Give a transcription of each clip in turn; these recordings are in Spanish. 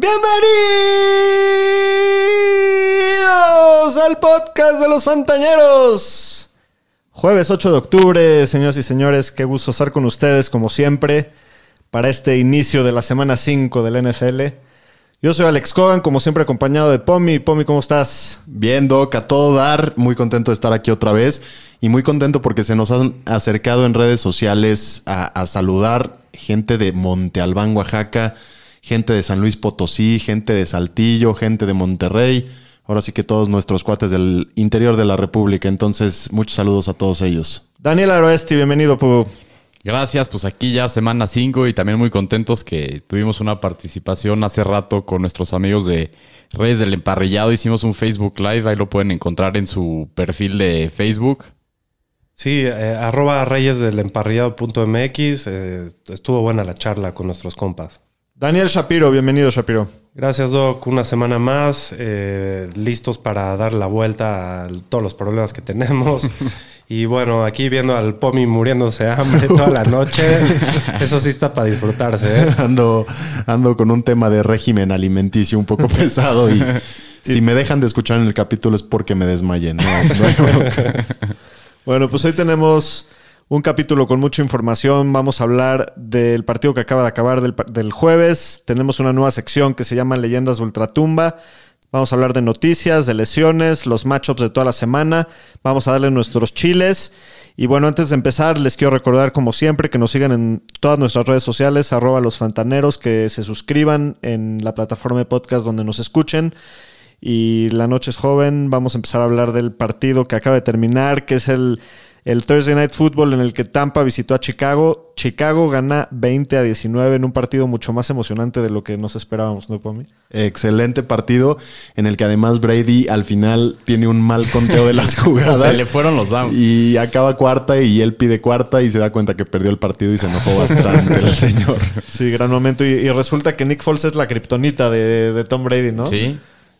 Bienvenidos al podcast de los Fantañeros. Jueves 8 de octubre, señoras y señores, qué gusto estar con ustedes como siempre para este inicio de la semana 5 del NFL. Yo soy Alex Cogan, como siempre acompañado de Pomi. Pomi, ¿cómo estás? Bien, Doc, a todo dar. Muy contento de estar aquí otra vez. Y muy contento porque se nos han acercado en redes sociales a, a saludar gente de Monte Albán, Oaxaca, gente de San Luis Potosí, gente de Saltillo, gente de Monterrey. Ahora sí que todos nuestros cuates del interior de la República. Entonces, muchos saludos a todos ellos. Daniel Aroesti, bienvenido, Pu. Gracias, pues aquí ya semana 5 y también muy contentos que tuvimos una participación hace rato con nuestros amigos de Redes del Emparrillado. Hicimos un Facebook Live, ahí lo pueden encontrar en su perfil de Facebook. Sí, eh, arroba reyes del emparrillado.mx. Eh, estuvo buena la charla con nuestros compas. Daniel Shapiro, bienvenido, Shapiro. Gracias, Doc. Una semana más, eh, listos para dar la vuelta a todos los problemas que tenemos. Y bueno, aquí viendo al Pomi muriéndose de hambre toda la noche, eso sí está para disfrutarse. ¿eh? Ando, ando con un tema de régimen alimenticio un poco pesado y si me dejan de escuchar en el capítulo es porque me desmayé. No, no. Bueno, pues hoy tenemos un capítulo con mucha información. Vamos a hablar del partido que acaba de acabar del, jueves. Tenemos una nueva sección que se llama Leyendas de Ultratumba. Vamos a hablar de noticias, de lesiones, los matchups de toda la semana. Vamos a darle nuestros chiles. Y bueno, antes de empezar, les quiero recordar, como siempre, que nos sigan en todas nuestras redes sociales, arroba los fantaneros, que se suscriban en la plataforma de podcast donde nos escuchen. Y la noche es joven, vamos a empezar a hablar del partido que acaba de terminar, que es el, el Thursday Night Football en el que Tampa visitó a Chicago. Chicago gana 20 a 19 en un partido mucho más emocionante de lo que nos esperábamos, ¿no, Pomi? Excelente partido en el que además Brady al final tiene un mal conteo de las jugadas. Se le fueron los downs. Y acaba cuarta y él pide cuarta y se da cuenta que perdió el partido y se enojó bastante el señor. Sí, gran momento. Y, y resulta que Nick Foles es la kriptonita de, de Tom Brady, ¿no? Sí.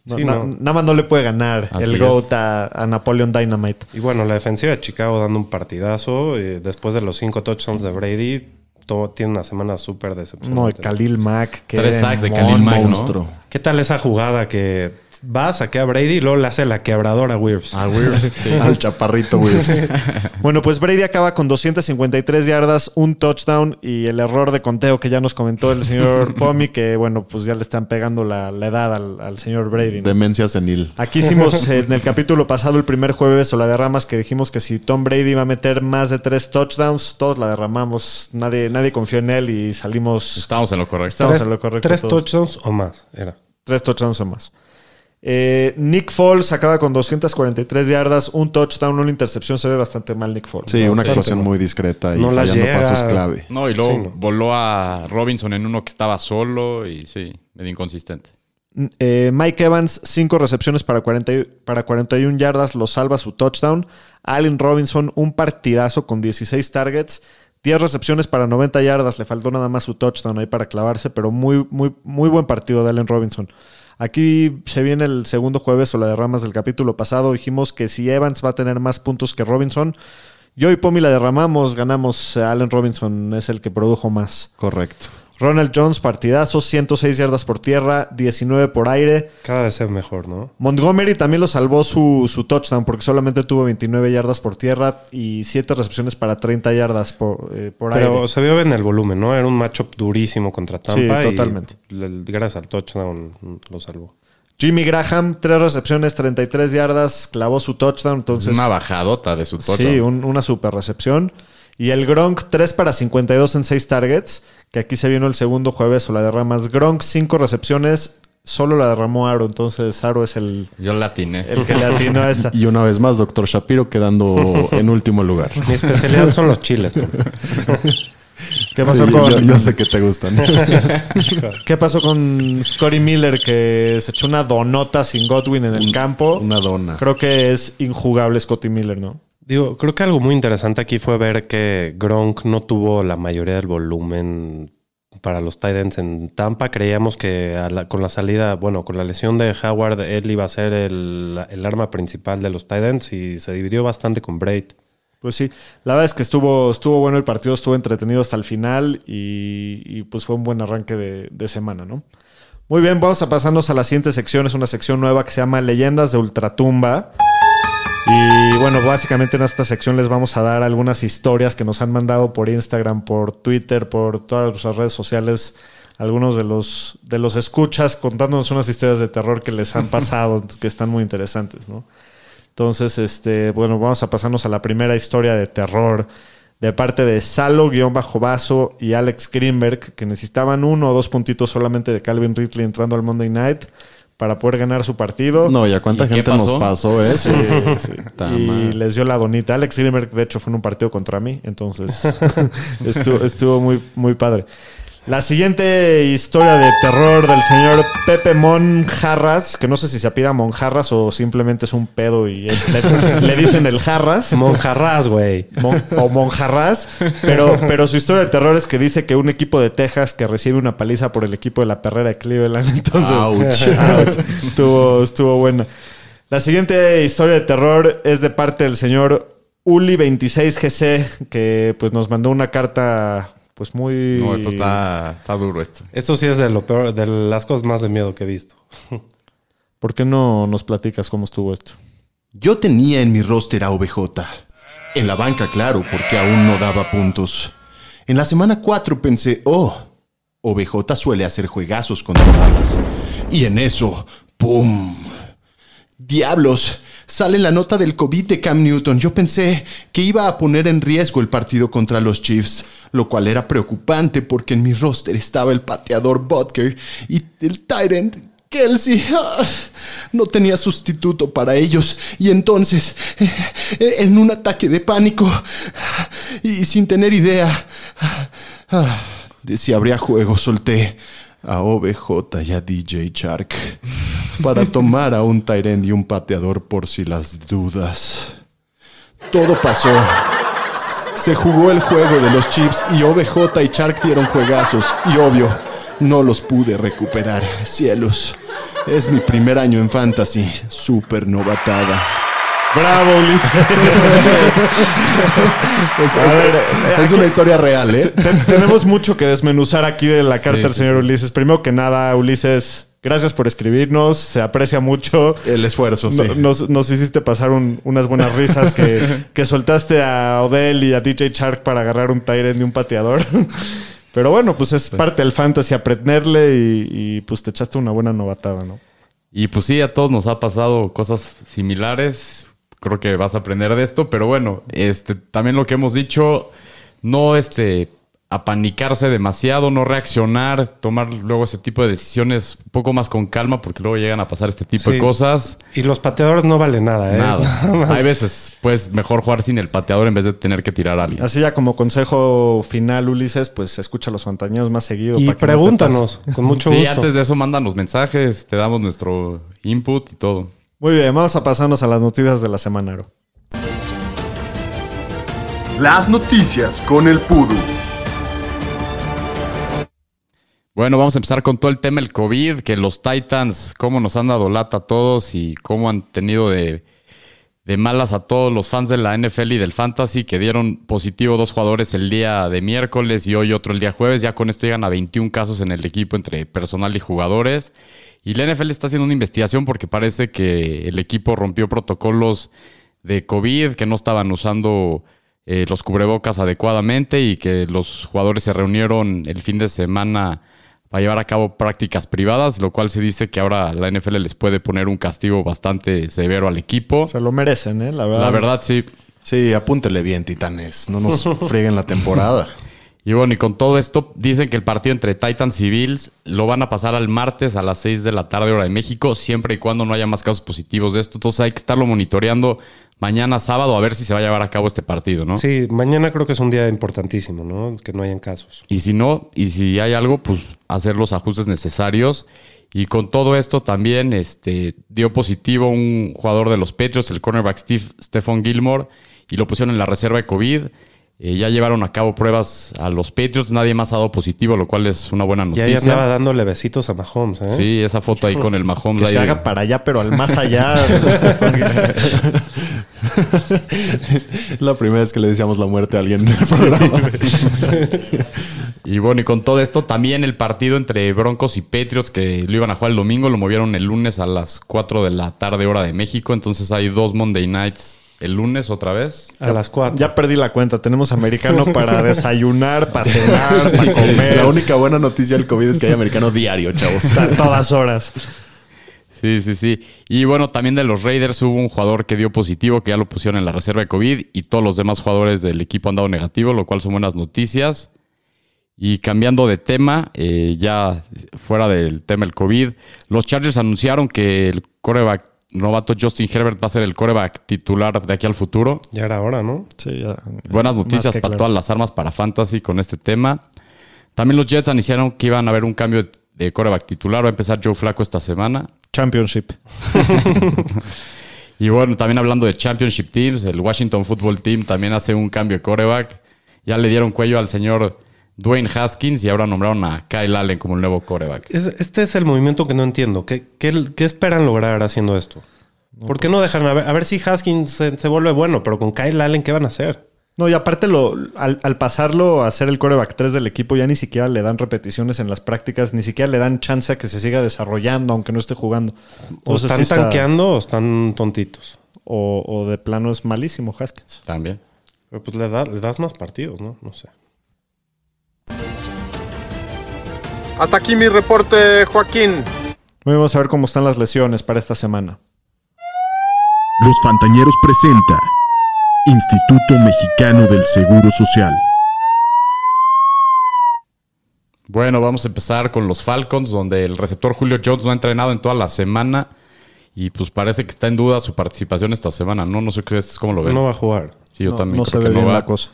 No, Sí, na- no. Nada más no le puede ganar Así el. GOAT a, a Napoleon Dynamite. Y bueno, la defensiva de Chicago dando un partidazo. eh, después de los cinco touchdowns de Brady, to- tiene una semana súper No, decepcionante. Khalil Mack. que Tres sacks de Khalil Mack, ¿no? Monstruo. ¿Qué tal esa jugada que va, saquea a Brady y luego le hace la quebradora a Wirfs? Ah, weird. Sí. Al chaparrito Wills. Bueno, pues Brady acaba con 253 yardas, un touchdown y el error de conteo que ya nos comentó el señor Pomi, que bueno, pues ya le están pegando la, la edad al, al señor Brady. ¿no? Demencia senil. Aquí hicimos en el capítulo pasado, el primer jueves o la derramas, que dijimos que si Tom Brady iba a meter más de tres touchdowns, todos la derramamos. Nadie, nadie confió en él y salimos. Estamos en lo correcto. Estamos tres en lo correcto tres todos. touchdowns o más, era. Tres touchdowns o más. Eh, Nick Foles acaba con 243 yardas, un touchdown, una intercepción. Se ve bastante mal Nick Foles. Sí, ¿no? una sí. actuación muy discreta y No fallando llega. pasos clave. No, y luego Sí, voló a Robinson en uno que estaba solo y sí, medio inconsistente. Eh, Mike Evans, 5 recepciones para, 40 y- para 41 yardas, lo salva su touchdown. Allen Robinson, un partidazo con 16 targets, 10 recepciones para 90 yardas. Le faltó nada más su touchdown ahí para clavarse, pero muy, muy, muy buen partido de Allen Robinson. Aquí se viene el segundo jueves o la de ramas del capítulo pasado. Dijimos que si Evans va a tener más puntos que Robinson, yo y Pomi la derramamos, ganamos. Allen Robinson es el que produjo más. Correcto. Ronald Jones, partidazo, 106 yardas por tierra, 19 por aire. Cada vez es mejor, ¿no? Montgomery también lo salvó su, su touchdown porque solamente tuvo 29 yardas por tierra y 7 recepciones para 30 yardas por, eh, por Pero aire. se vio bien el volumen, ¿no? Era un matchup durísimo contra Tampa. Sí, y totalmente. gracias al touchdown lo salvó. Jimmy Graham, 3 recepciones, 33 yardas, clavó su touchdown. Entonces, una bajadota de su touchdown. Sí, un- una super recepción. Y el Gronk, 3 para 52 en 6 targets, que aquí se vino el segundo jueves o la derramas. Gronk, 5 recepciones, solo la derramó Aro, entonces Aro es el, Yo la atiné. el que le atinó a esta. Y una vez más, doctor Shapiro quedando en último lugar. Mi especialidad son los chiles. ¿Qué pasó Sí, con yo, yo sé que te gustan. ¿Qué pasó con Scotty Miller que se echó una donota sin Godwin en el campo? Una dona. Creo que es injugable Scotty Miller, ¿no? Digo, creo que algo muy interesante aquí fue ver que Gronk no tuvo la mayoría del volumen para los tight ends en Tampa. Creíamos que con la salida, bueno, con la lesión de Howard, él iba a ser el, el arma principal de los tight ends y se dividió bastante con Braid. Pues sí, la verdad es que estuvo, estuvo bueno el partido, estuvo entretenido hasta el final y, y, pues fue un buen arranque de, de semana, ¿no? Muy bien, vamos a pasarnos a la siguiente sección, es una sección nueva que se llama Leyendas de Ultratumba. Y bueno, básicamente en esta sección les vamos a dar algunas historias que nos han mandado por Instagram, por Twitter, por todas nuestras redes sociales, algunos de los, de los escuchas contándonos unas historias de terror que les han pasado, que están muy interesantes, ¿no? Entonces, este, bueno, vamos a pasarnos a la primera historia de terror de parte de Salo-Vaso y Alex Greenberg, que necesitaban uno o dos puntitos solamente de Calvin Ridley entrando al Monday Night para poder ganar su partido. No, ¿y a cuánta ¿Y qué gente nos pasó? eso? Sí, sí. Ta Y les dio la donita. Alex Greenberg, de hecho, fue en un partido contra mí. Entonces, estuvo, estuvo muy, muy padre. La siguiente historia de terror del señor Pepe Monjarras, que no sé si se apida Monjarras o simplemente es un pedo y le, le dicen el Jarras. Monjarras, güey. Mon- o Monjarras, pero, pero su historia de terror es que dice que un equipo de Texas que recibe una paliza por el equipo de la perrera de Cleveland. Entonces, Ouch. ouch. estuvo, estuvo buena. La siguiente historia de terror es de parte del señor Uli26GC, que pues nos mandó una carta pues muy... No, esto está, está duro esto. Eso sí es de lo peor, de las cosas más de miedo que he visto. ¿Por qué no nos platicas cómo estuvo esto? Yo tenía en mi roster a OBJ. En la banca, claro, porque aún no daba puntos. En la semana 4 pensé, oh, OBJ suele hacer juegazos contra Dallas. Y en eso, ¡pum! Diablos, sale la nota del COVID de Cam Newton. Yo pensé que iba a poner en riesgo el partido contra los Chiefs, lo cual era preocupante porque en mi roster estaba el pateador Butker y el Tyrant Kelsey. Ah, no tenía sustituto para ellos. Y entonces, eh, en un ataque de pánico y sin tener idea ah, de si habría juego, solté a OBJ y a DJ Shark para tomar a un Tyrant y un pateador por si las dudas. Todo pasó. Se jugó el juego de los Chips y OBJ y Shark dieron juegazos y obvio, no los pude recuperar. Cielos. Es mi primer año en Fantasy. Súper novatada. ¡Bravo, Ulises! Es, ver, es aquí- una historia real, ¿eh? Ten- Tenemos mucho que desmenuzar aquí de la carta Sí, del sí, señor Ulises. Primero que nada, Ulises, gracias por escribirnos. Se aprecia mucho. El esfuerzo, sí. No- Nos, nos hiciste pasar un- unas buenas risas que, que soltaste a Odell y a DJ Shark para agarrar un Tyrant y un pateador. Pero bueno, pues es parte del fantasy aprenderle y, y, pues te echaste una buena novatada, ¿no? Y pues sí, a todos nos ha pasado cosas similares. Creo que vas a aprender de esto, pero bueno, este, también lo que hemos dicho, no este, apanicarse demasiado, no reaccionar, tomar luego ese tipo de decisiones un poco más con calma, porque luego llegan a pasar este tipo de Sí. cosas. Y los pateadores no valen nada, ¿eh? Nada. Hay veces, pues, mejor jugar sin el pateador en vez de tener que tirar a alguien. Así ya como consejo final, Ulises, pues escucha a los fantañeros más seguido. Y para no pregúntanos, con mucho sí, gusto. antes de eso mandan los mensajes, te damos nuestro input y todo. Muy bien, vamos a pasarnos a las noticias de la semana. Aro. Las noticias con el Pudu. Bueno, vamos a empezar con todo el tema del COVID, que los Titans, cómo nos han dado lata a todos y cómo han tenido de, de malas a todos los fans de la NFL y del Fantasy, que dieron positivo dos jugadores el día de miércoles y hoy otro el día jueves. Ya con esto llegan a 21 casos en el equipo entre personal y jugadores. Y la NFL está haciendo una investigación porque parece que el equipo rompió protocolos de COVID, que no estaban usando eh, los cubrebocas adecuadamente y que los jugadores se reunieron el fin de semana para llevar a cabo prácticas privadas, lo cual se dice que ahora la NFL les puede poner un castigo bastante severo al equipo. Se lo merecen, ¿eh? La verdad. La verdad, sí. Sí, apúntele bien, titanes. No nos frieguen la temporada. Y bueno, y con todo esto, dicen que el partido entre Titans y Bills lo van a pasar al martes a las 6 de la tarde, hora de México, siempre y cuando no haya más casos positivos de esto. Entonces hay que estarlo monitoreando mañana sábado a ver si se va a llevar a cabo este partido, ¿no? Sí, mañana creo que es un día importantísimo, ¿no? Que no hayan casos. Y si no, y si hay algo, pues hacer los ajustes necesarios. Y con todo esto también este, dio positivo un jugador de los Patriots, el cornerback Steve, Stephon Gilmore, y lo pusieron en la reserva de COVID. Eh, ya llevaron a cabo pruebas a los Patriots, nadie más ha dado positivo, lo cual es una buena Y ahí noticia. andaba dándole besitos a Mahomes, ¿eh? Sí, esa foto ahí con el Mahomes. Que ahí se de- haga para allá, pero al más allá. La primera vez que le decíamos la muerte a alguien en el programa. Y bueno, y con todo esto, también el partido entre Broncos y Patriots, que lo iban a jugar el domingo, lo movieron el lunes a las 4 de la tarde, hora de México. Entonces hay dos Monday Nights el lunes otra vez. A las cuatro. ya perdí la cuenta. Tenemos americano para desayunar, para cenar, para comer. La única buena noticia del COVID es que hay americano diario, chavos. a todas horas. Sí, sí, sí. Y bueno, también de los Raiders hubo un jugador que dio positivo, que ya lo pusieron en la reserva de COVID, y todos los demás jugadores del equipo han dado negativo, lo cual son buenas noticias. Y cambiando de tema, eh, ya fuera del tema del COVID, los Chargers anunciaron que el coreback novato Justin Herbert va a ser el coreback titular de aquí al futuro. Ya era hora, ¿no? Sí, ya. Buenas noticias para claro. todas las armas para Fantasy con este tema. También los Jets anunciaron que iban a haber un cambio de- de coreback titular. Va a empezar Joe Flaco esta semana. Championship. Y bueno, también hablando de Championship Teams, el Washington Football Team también hace un cambio de coreback. Ya le dieron cuello al señor Dwayne Haskins y ahora nombraron a Kyle Allen como el nuevo coreback. Es- este es el movimiento que no entiendo. ¿Qué, qué, qué esperan lograr haciendo esto? ¿Por qué no dejan a ver, a ver si Haskins se, se vuelve bueno? Pero con Kyle Allen, ¿qué van a hacer? No, y aparte lo, al, al pasarlo a ser el coreback 3 del equipo, ya ni siquiera le dan repeticiones en las prácticas, ni siquiera le dan chance a que se siga desarrollando, aunque no esté jugando. ¿O Entonces, están sí está- tanqueando o están tontitos? o, o de plano es malísimo Haskins. También. Pero pues le, da- le das más partidos, ¿no? No sé. Hasta aquí mi reporte, Joaquín. Vamos a ver cómo están las lesiones para esta semana. Los Fantañeros presenta Instituto Mexicano del Seguro Social. Bueno, vamos a empezar con los Falcons, donde el receptor Julio Jones no ha entrenado en toda la semana y pues parece que está en duda su participación esta semana. No, no sé qué es, cómo lo ven. No va a jugar. sí, yo no también no creo se ve que no bien va. la cosa.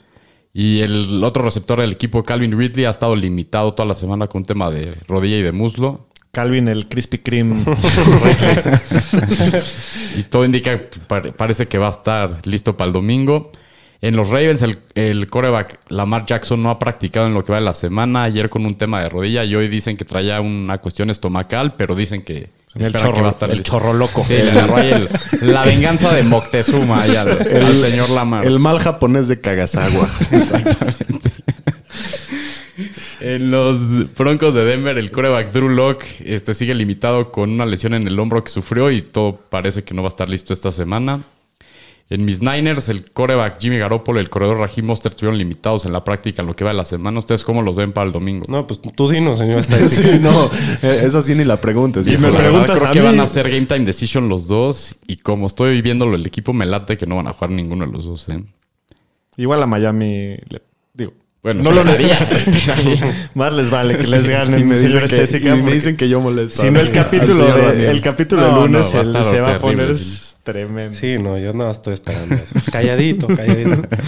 Y el otro receptor del equipo, Calvin Ridley, ha estado limitado toda la semana con un tema de rodilla y de muslo. Calvin, el Krispy Kreme. Y todo indica, pare- parece que va a estar listo para el domingo. En los Ravens, el, el coreback Lamar Jackson no ha practicado en lo que va de la semana. Ayer con un tema de rodilla y hoy dicen que traía una cuestión estomacal, pero dicen que, El chorro- que va a estar el listo. chorro loco. Sí, le agarró ahí el- la venganza de Moctezuma ahí al, al señor Lamar. El mal japonés de Kagasawa. En los Broncos de Denver, el coreback Drew Locke este, sigue limitado con una lesión en el hombro que sufrió y todo parece que no va a estar listo esta semana. En mis Niners, el coreback Jimmy Garoppolo y el corredor Raheem Mostert estuvieron limitados en la práctica en lo que va de la semana. ¿Ustedes cómo los ven para el domingo? No, pues tú dinos, señor sí, no. eh, Eso sí ni la preguntes. Y viejo. me La preguntas verdad, creo a que mí. van a hacer game time decision los dos y como estoy viéndolo el equipo me late que no van a jugar ninguno de los dos. ¿eh? Igual a Miami, le-. Bueno, no lo esperaría, Más les vale que les ganen. y me dicen que, y me porque dicen que yo molesto. Si no, el capítulo, de, el capítulo No, de no, lunes el- se va a poner sí. tremendo. Sí, no, yo no estoy esperando eso. Calladito, calladito.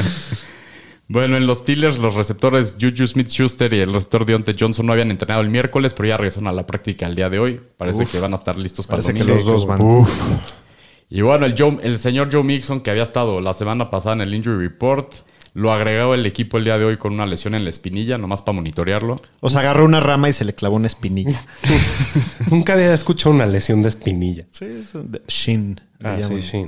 Bueno, en los Steelers, los receptores Juju Smith Schuster y el receptor Deontay Johnson no habían entrenado el miércoles, pero ya regresaron a la práctica el día de hoy. Parece que van a estar listos para Parece el que domingo. los dos van. Y bueno, el, Joe- el señor Joe Mixon, que había estado la semana pasada en el Injury Report, lo agregó el equipo el día de hoy con una lesión en la espinilla, nomás para monitorearlo. O sea, agarró una rama y se le clavó una espinilla. Nunca había escuchado una lesión de espinilla. sí, eso de- Shin. Ah, sí, sí.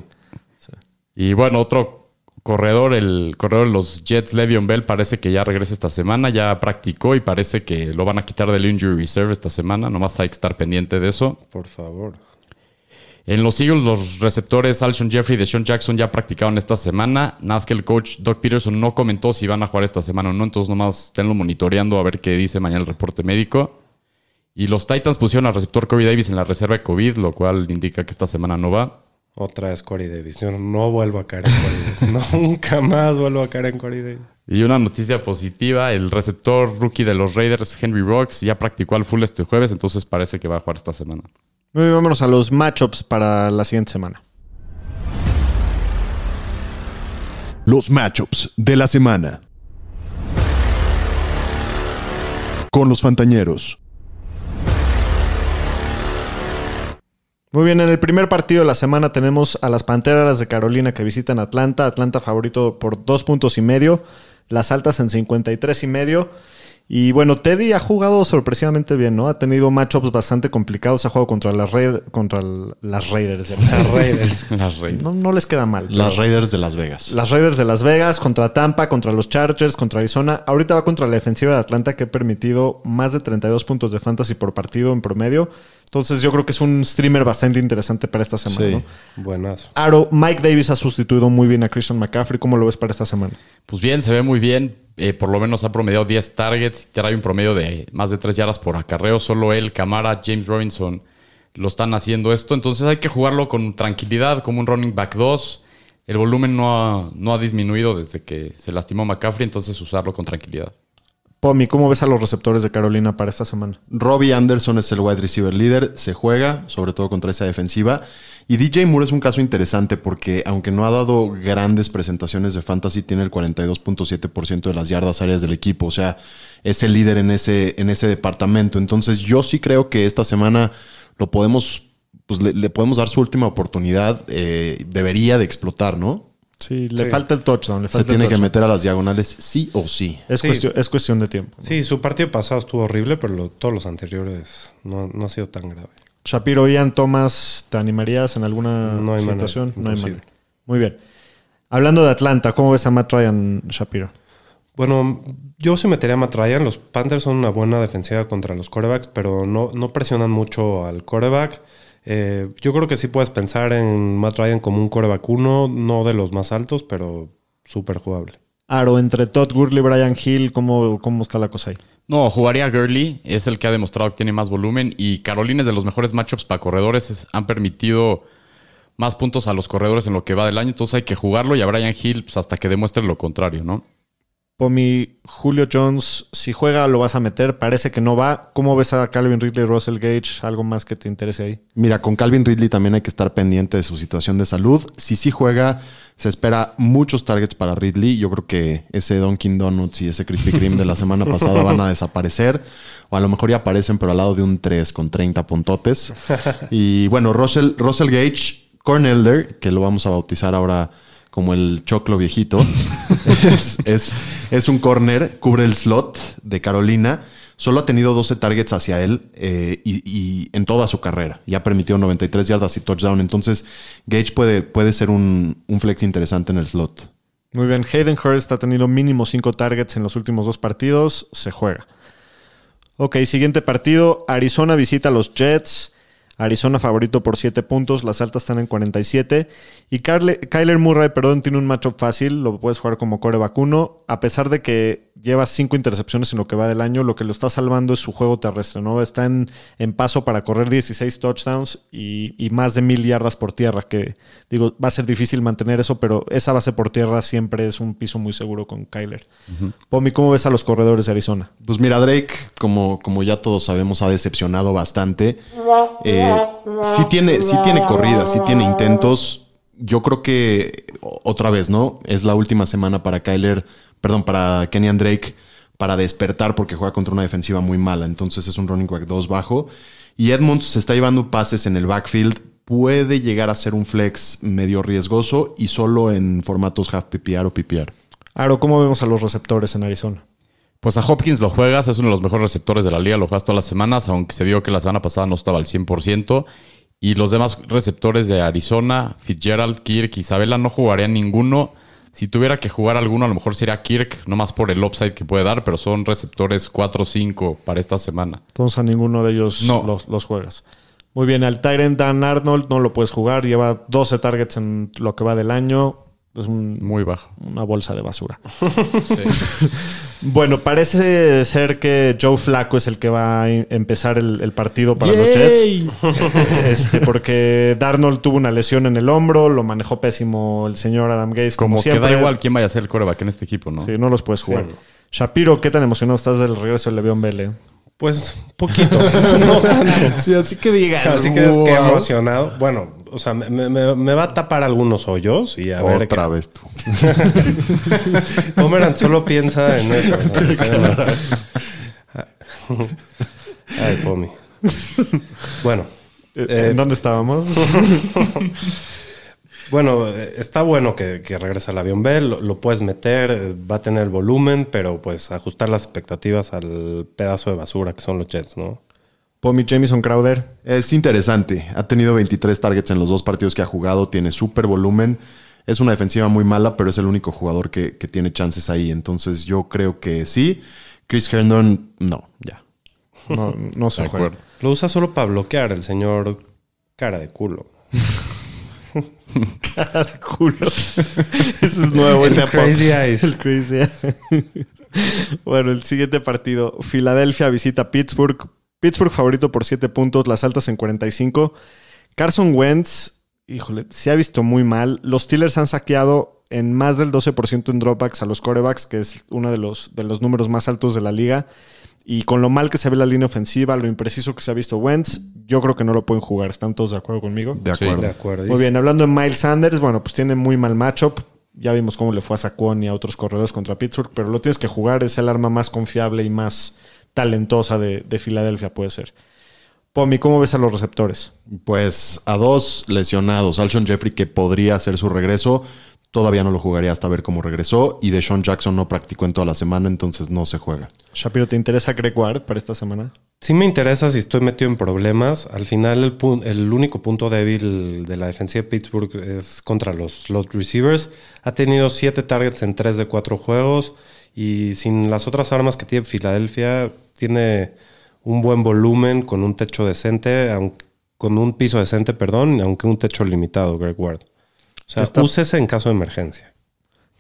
Y bueno, otro corredor, el corredor de los Jets, Le'Veon Bell, parece que ya regresa esta semana, ya practicó y parece que lo van a quitar del Injury Reserve esta semana, nomás hay que estar pendiente de eso. Por favor. En los Eagles, los receptores Alshon Jeffrey y Deshaun Jackson ya practicaron esta semana. Nada que el coach Doc Peterson no comentó si van a jugar esta semana o no, entonces nomás esténlo monitoreando a ver qué dice mañana el reporte médico. Y los Titans pusieron al receptor Corey Davis en la reserva de COVID, lo cual indica que esta semana no va. Otra vez Corey Davis. Yo no vuelvo a caer en Corey Davis. Nunca más vuelvo a caer en Corey Davis. Y una noticia positiva, el receptor rookie de los Raiders, Henry Rocks, ya practicó al full este jueves, entonces parece que va a jugar esta semana. Muy bien, vámonos a los matchups para la siguiente semana. Los matchups de la semana. Con los Fantañeros. Muy bien, en el primer partido de la semana tenemos a las Panteras de Carolina que visitan Atlanta. Atlanta favorito por dos puntos y medio. Las altas en 53 y medio. Y bueno, Teddy ha jugado sorpresivamente bien, ¿no? Ha tenido matchups bastante complicados. Ha jugado contra las, Ra- contra las Raiders. Las Raiders. Las Raiders. No, no les queda mal. Las Raiders de Las Vegas. Las Raiders de Las Vegas contra Tampa, contra los Chargers, contra Arizona. Ahorita va contra la defensiva de Atlanta que ha permitido más de 32 puntos de fantasy por partido en promedio. Entonces yo creo que es un streamer bastante interesante para esta semana. Sí. ¿no? Buenazo. Aro, Mike Davis ha sustituido muy bien a Christian McCaffrey. ¿Cómo lo ves para esta semana? Pues bien, se ve muy bien. Eh, por lo menos ha promediado 10 targets. Trae un promedio de más de 3 yardas por acarreo. Solo él, Camara, James Robinson lo están haciendo esto. Entonces hay que jugarlo con tranquilidad, como un running back 2. El volumen no ha, no ha disminuido desde que se lastimó McCaffrey, entonces usarlo con tranquilidad. Pomi, ¿cómo ves a los receptores de Carolina para esta semana? Robbie Anderson es el wide receiver líder, se juega, sobre todo contra esa defensiva. Y DJ Moore es un caso interesante porque, aunque no ha dado grandes presentaciones de fantasy, tiene el 42.7% de las yardas áreas del equipo. O sea, es el líder en ese, en ese departamento. Entonces, yo sí creo que esta semana lo podemos, pues le, le podemos dar su última oportunidad. eh, debería de explotar, ¿no? Sí, le Sí. falta el touchdown. Le Se falta tiene el que meter a las diagonales sí o sí. Es, Sí. cuestión, es cuestión de tiempo. ¿no? Sí, su partido pasado estuvo horrible, pero lo- todos los anteriores no, no ha sido tan grave. Shapiro, Ian, Thomas, ¿te animarías en alguna No hay manera, situación? no hay manera. Muy bien. Hablando de Atlanta, ¿cómo ves a Matt Ryan, Shapiro? Bueno, yo sí metería a Matt Ryan. Los Panthers son una buena defensiva contra los corebacks, pero no, no presionan mucho al coreback. Eh, yo creo que sí puedes pensar en Matt Ryan como un coreback 1, no de los más altos, pero súper jugable. Aro, entre Todd Gurley y Brian Hill, ¿cómo, ¿cómo está la cosa ahí? No, jugaría Gurley, es el que ha demostrado que tiene más volumen y Carolina es de los mejores matchups para corredores, es- han permitido más puntos a los corredores en lo que va del año, entonces hay que jugarlo y a Brian Hill pues, hasta que demuestre lo contrario, ¿no? Pomi, Julio Jones, si juega lo vas a meter, parece que no va. ¿Cómo ves a Calvin Ridley, Russell Gage? ¿Algo más que te interese ahí? Mira, con Calvin Ridley también hay que estar pendiente de su situación de salud. Si sí juega, se espera muchos targets para Ridley. Yo creo que ese Dunkin' Donuts y ese Krispy Kreme de la semana pasada van a desaparecer. O a lo mejor ya aparecen, pero al lado de un 3 con 30 puntotes. Y bueno, Russell, Russell Gage, Cornelder, que lo vamos a bautizar ahora como el choclo viejito, es, es- un corner, cubre el slot de Carolina. Solo ha tenido 12 targets hacia él eh, y, en toda su carrera. Y ha permitido 93 yardas y touchdown. Entonces, Gage puede, puede ser un, un flex interesante en el slot. Muy bien, Hayden Hurst ha tenido mínimo 5 targets en los últimos dos partidos, se juega. Ok, siguiente partido, Arizona visita a los Jets. Arizona favorito por 7 puntos, las altas están en 47. Y Carle- Kyler Murray, perdón, tiene un matchup fácil, lo puedes jugar como core vacuno. A pesar de que lleva 5 intercepciones en lo que va del año, lo que lo está salvando es su juego terrestre, ¿no? Está en, en paso para correr 16 touchdowns y, y más de mil yardas por tierra, que digo, va a ser difícil mantener eso, pero esa base por tierra siempre es un piso muy seguro con Kyler. Pomi, ¿cómo ves a los corredores de Arizona? Pues mira, Drake, como, como ya todos sabemos, ha decepcionado bastante. Eh, sí, tiene, tiene corridas, sí tiene intentos. Yo creo que otra vez, ¿no? Es la última semana para Kyler, perdón, para Kenyan Drake para despertar porque juega contra una defensiva muy mala. Entonces es un running back 2 bajo. Y Edmonds se está llevando pases en el backfield. Puede llegar a ser un flex medio riesgoso y solo en formatos half PPR o PPR. Aro, ¿cómo vemos a los receptores en Arizona? Pues a Hopkins lo juegas, es uno de los mejores receptores de la liga, lo juegas todas las semanas, aunque se vio que la semana pasada no estaba al 100%. Y los demás receptores de Arizona, Fitzgerald, Kirk, Isabela, no jugarían ninguno. Si tuviera que jugar alguno, a lo mejor sería Kirk, no más por el upside que puede dar, pero son receptores 4 o 5 para esta semana. Entonces a ninguno de ellos No. los, los juegas. Muy bien, al Tyrant Dan Arnold no lo puedes jugar, lleva 12 targets en lo que va del año. Es un- Muy bajo. una bolsa de basura. Bueno, parece ser que Joe Flaco es el que va a empezar el, el partido para los Jets. Este, porque Darnold tuvo una lesión en el hombro, lo manejó pésimo el señor Adam Gaze. Como, Como que siempre. da igual quién vaya a ser el coreback en este equipo, ¿no? Sí, no los puedes jugar. Shapiro, ¿qué tan emocionado estás del regreso de Le'Veon Bell? eh? Pues poquito. no. Sí, así que digas. Así que es que "Wow". emocionado. Bueno, o sea, me, me- me va a tapar algunos hoyos y a ver. Otra vez tú. Pomeran solo piensa en eso. Ay, Pomi. Bueno. Eh, ¿En dónde estábamos? Bueno, eh, está bueno que, que regrese al avión Bell, lo, lo puedes meter, eh, va a tener el volumen, pero pues ajustar las expectativas al pedazo de basura que son los Jets, ¿no? Pomi Jamison Crowder. Es interesante. Ha tenido 23 targets en los dos partidos que ha jugado. Tiene súper volumen. Es una defensiva muy mala, pero es el único jugador que, que tiene chances ahí. Entonces yo creo que sí. Chris Herndon, no, ya. No, no se De juega. acuerdo. Lo usa solo para bloquear el señor cara de culo. culo. Ese es nuevo. El ese apodo. Crazy Eyes. El Crazy Eyes. bueno, el siguiente partido. Filadelfia visita Pittsburgh. Pittsburgh favorito por 7 puntos, las altas en 45. Carson Wentz, híjole, se ha visto muy mal. Los Steelers han saqueado en más del 12% en dropbacks a los corebacks, que es uno de los, de los números más altos de la liga. Y con lo mal que se ve la línea ofensiva, lo impreciso que se ha visto Wentz, yo creo que no lo pueden jugar. ¿Están todos de acuerdo conmigo? De Sí. acuerdo. De acuerdo. Muy bien, hablando de Miles Sanders, bueno, pues tiene muy mal matchup. Ya vimos cómo le fue a Saquon y a otros corredores contra Pittsburgh, pero lo tienes que jugar, es el arma más confiable y más talentosa de, de Filadelfia, puede ser. Pomi, ¿cómo ves a los receptores? Pues a dos lesionados. Alshon Jeffrey, que podría hacer su regreso, todavía no lo jugaría hasta ver cómo regresó. Y Deshaun Jackson no practicó en toda la semana, entonces no se juega. Shapiro, ¿te interesa Greg Ward para esta semana? Sí me interesa si estoy metido en problemas. Al final el, pu- el único punto débil de la defensiva de Pittsburgh es contra los slot receivers. Ha tenido siete targets en tres de cuatro juegos y sin las otras armas que tiene Filadelfia tiene un buen volumen con un techo decente, aunque, con un piso decente, perdón, aunque un techo limitado, Greg Ward. O sea, Está- úsese en caso de emergencia.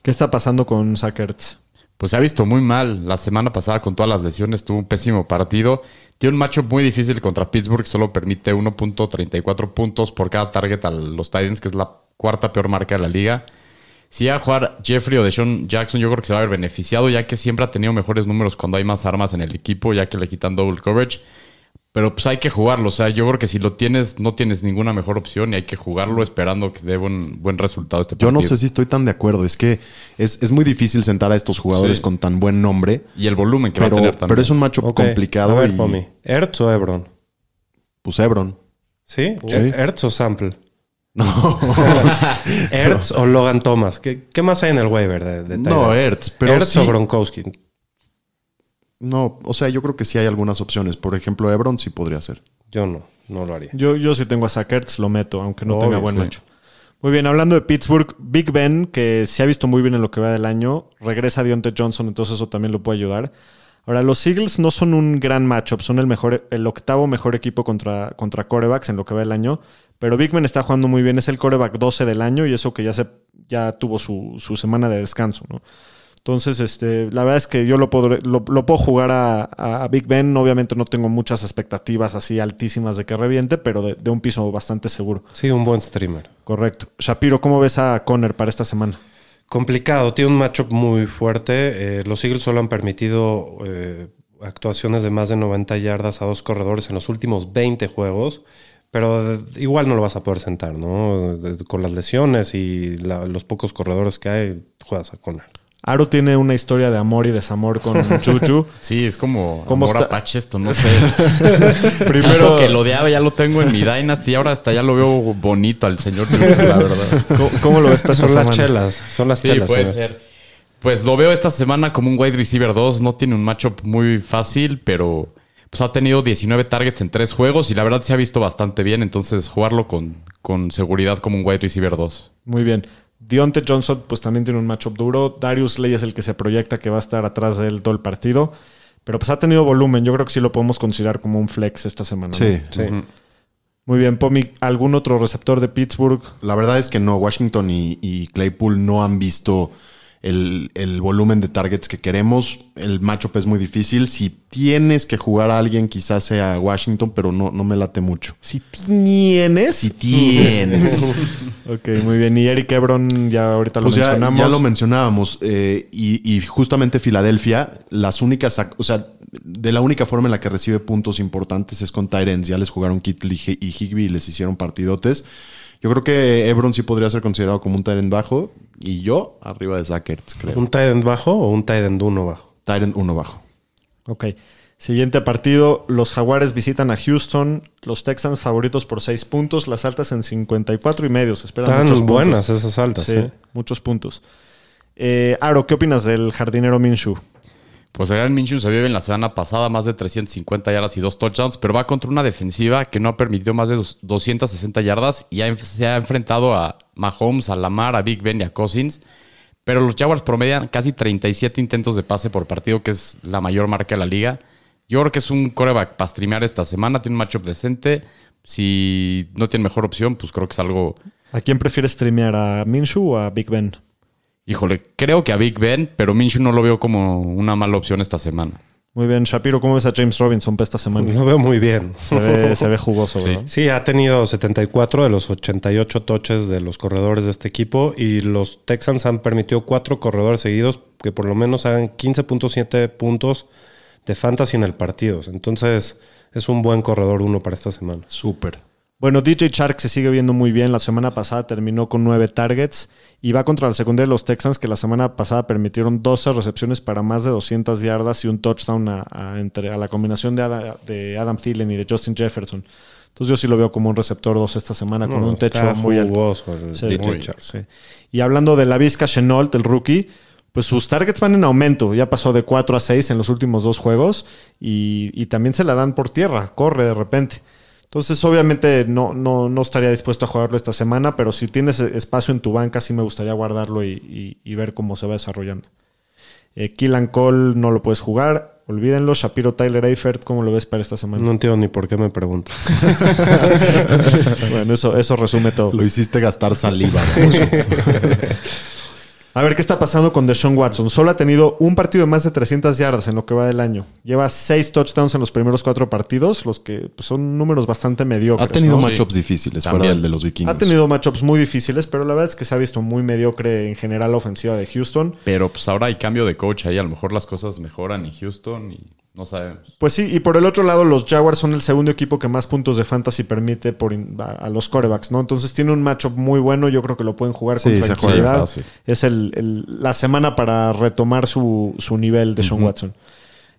¿Qué está pasando con Sackerts? Pues se ha visto muy mal. La semana pasada con todas las lesiones tuvo un pésimo partido. Tiene un matchup muy difícil contra Pittsburgh. Solo permite 1.34 puntos por cada target a los Titans, que es la cuarta peor marca de la liga. Si va a jugar Jeffrey o Deshaun Jackson, yo creo que se va a ver beneficiado, ya que siempre ha tenido mejores números cuando hay más armas en el equipo, ya que le quitan double coverage. Pero pues hay que jugarlo. O sea, yo creo que si lo tienes, no tienes ninguna mejor opción y hay que jugarlo esperando que dé buen, buen resultado este Yo partido. no sé si estoy tan de acuerdo. Es que es, es muy difícil sentar a estos jugadores Sí. con tan buen nombre. Y el volumen que va a Pero, tener también. pero es un matchup Ok, complicado. A ver, y, Pomi. ¿Ertz o Ebron? Pues Ebron. ¿Sí? Sí. ¿Ertz o Sample? Ertz o Logan Thomas. ¿Qué, qué más hay en el waiver de, de No? Ertz, pero Ertz sí- o Gronkowski. No, o sea, yo creo que sí hay algunas opciones. Por ejemplo, Ebron sí podría ser. Yo no, no lo haría. Yo, yo si tengo a Sackerts, lo meto, aunque no Obvio, tenga buen sí. macho. Muy bien, hablando de Pittsburgh, Big Ben, que se ha visto muy bien en lo que va del año, regresa Deontay Johnson, entonces eso también lo puede ayudar. Ahora, los Eagles no son un gran matchup, son el mejor, el octavo mejor equipo contra, contra corebacks en lo que va del año, pero Big Ben está jugando muy bien, es el coreback 12 del año y eso que ya, se, ya tuvo su, su semana de descanso, ¿no? Entonces, este, la verdad es que yo lo, podré- lo, lo puedo jugar a, a Big Ben. Obviamente no tengo muchas expectativas así altísimas de que reviente, pero de, de un piso bastante seguro. Sí, un buen streamer. Correcto. Shapiro, ¿cómo ves a Conner para esta semana? Complicado, tiene un matchup muy fuerte. Eh, los Eagles solo han permitido eh, actuaciones de más de 90 yardas a dos corredores en los últimos 20 juegos, pero igual no lo vas a poder sentar, ¿no? Con las lesiones y la- los pocos corredores que hay, juegas a Conner. Aro tiene una historia de amor y desamor con Juju. Sí, es como ¿Cómo amor está? apache esto, no sé. Primero, que lo odiaba, ya lo tengo en mi Dynasty y ahora hasta ya lo veo bonito al señor Juju, la verdad. ¿cómo, cómo lo ves Son las semana? chelas, son las Sí, chelas. puede ser. Pues lo veo esta semana como un wide receiver 2. No tiene un matchup muy fácil, pero pues ha tenido 19 targets en tres juegos y la verdad se ha visto bastante bien. Entonces jugarlo con, con seguridad como un wide receiver 2. Muy bien. Deontay Johnson, pues también tiene un matchup duro. Darius Ley es el que se proyecta que va a estar atrás de él todo el partido. Pero pues ha tenido volumen. Yo creo que sí lo podemos considerar como un flex esta semana. ¿no? Sí. Sí. Muy bien, Pomi. ¿Algún otro receptor de Pittsburgh? La verdad es que no. Washington y, y Claypool no han visto el, el volumen de targets que queremos. El matchup es muy difícil. Si tienes que jugar a alguien, quizás sea Washington, pero no, no me late mucho. Si tienes. Si tienes. Ok, muy bien. Y Eric Ebron, ya ahorita lo Pues ya, mencionamos. ya lo mencionábamos. eh, y, y justamente Filadelfia, las únicas, o sea, de la única forma en la que recibe puntos importantes es con Tyrants. Ya les jugaron Kittle y Higby y les hicieron partidotes. Yo creo que Ebron sí podría ser considerado como un Tyrant bajo. Y yo arriba de Zachert, creo. ¿Un tight end bajo o un tight end uno bajo? Tyrant uno bajo. Ok. Siguiente partido, los Jaguares visitan a Houston, los Texans favoritos por 6 puntos, las altas en 54 y medio. Se esperan Están muchos puntos. buenas esas altas. Sí, ¿eh? muchos puntos. Eh, Aro, ¿qué opinas del jardinero Minshew? Pues el gran Minshew se vio bien la semana pasada, más de 350 yardas y dos touchdowns, pero va contra una defensiva que no ha permitido más de dos- 260 yardas y se ha enfrentado a Mahomes, a Lamar, a Big Ben y a Cousins. Pero los Jaguars promedian casi 37 intentos de pase por partido, que es la mayor marca de la liga. Yo creo que es un coreback para streamear esta semana, tiene un matchup decente. Si no tiene mejor opción, pues creo que es algo ¿A quién prefieres streamear? ¿A Minshew o a Big Ben? Híjole, creo que a Big Ben, pero Minshew no lo veo como una mala opción esta semana. Muy bien, Shapiro, ¿cómo ves a James Robinson para esta semana? Lo veo muy bien. Se ve, se ve jugoso, ¿verdad? Sí, ha tenido 74 de los 88 toches de los corredores de este equipo y los Texans han permitido cuatro corredores seguidos que por lo menos hagan 15.7 puntos de fantasy en el partido. Entonces es un buen corredor uno para esta semana. Súper. Bueno, DJ Shark se sigue viendo muy bien. La semana pasada terminó con nueve targets y va contra la secundaria de los Texans, que la semana pasada permitieron 12 recepciones para más de 200 yardas y un touchdown a, a- entre, a la combinación de, Ada- de Adam Thielen y de Justin Jefferson. Entonces yo sí lo veo como un receptor 2 esta semana con un techo está muy alto. jugoso el Sí, DJ muy- Chark. sí. Y hablando de la Vizca Chenault, el rookie, pues sus targets van en aumento. Ya pasó de 4 a 6 en los últimos dos juegos y, y también se la dan por tierra, corre de repente. Entonces, obviamente, no, no, no estaría dispuesto a jugarlo esta semana, pero si tienes espacio en tu banca, sí me gustaría guardarlo y, y- y ver cómo se va desarrollando. Eh, Killan Cole no lo puedes jugar, olvídenlo. Shapiro Tyler Eifert, ¿cómo lo ves para esta semana? No entiendo ni por qué me preguntas. bueno, eso, eso resume todo. Lo hiciste gastar saliva. A ver qué está pasando con Deshaun Watson. Solo ha tenido un partido de más de 300 yardas en lo que va del año. Lleva seis touchdowns en los primeros cuatro partidos, los que pues, son números bastante mediocres. ha tenido ¿no? matchups difíciles También. fuera del de los vikingos. Ha tenido matchups muy difíciles, pero la verdad es que se ha visto muy mediocre en general la ofensiva de Houston. Pero pues ahora hay cambio de coach ahí, a lo mejor las cosas mejoran en Houston y no sabemos. Pues sí, y por el otro lado, los Jaguars son el segundo equipo que más puntos de fantasy permite por a, a los corebacks, ¿no? Entonces tiene un matchup muy bueno, yo creo que lo pueden jugar con Sí, tranquilidad. Es el- el- la semana para retomar su, su nivel de Sean Watson.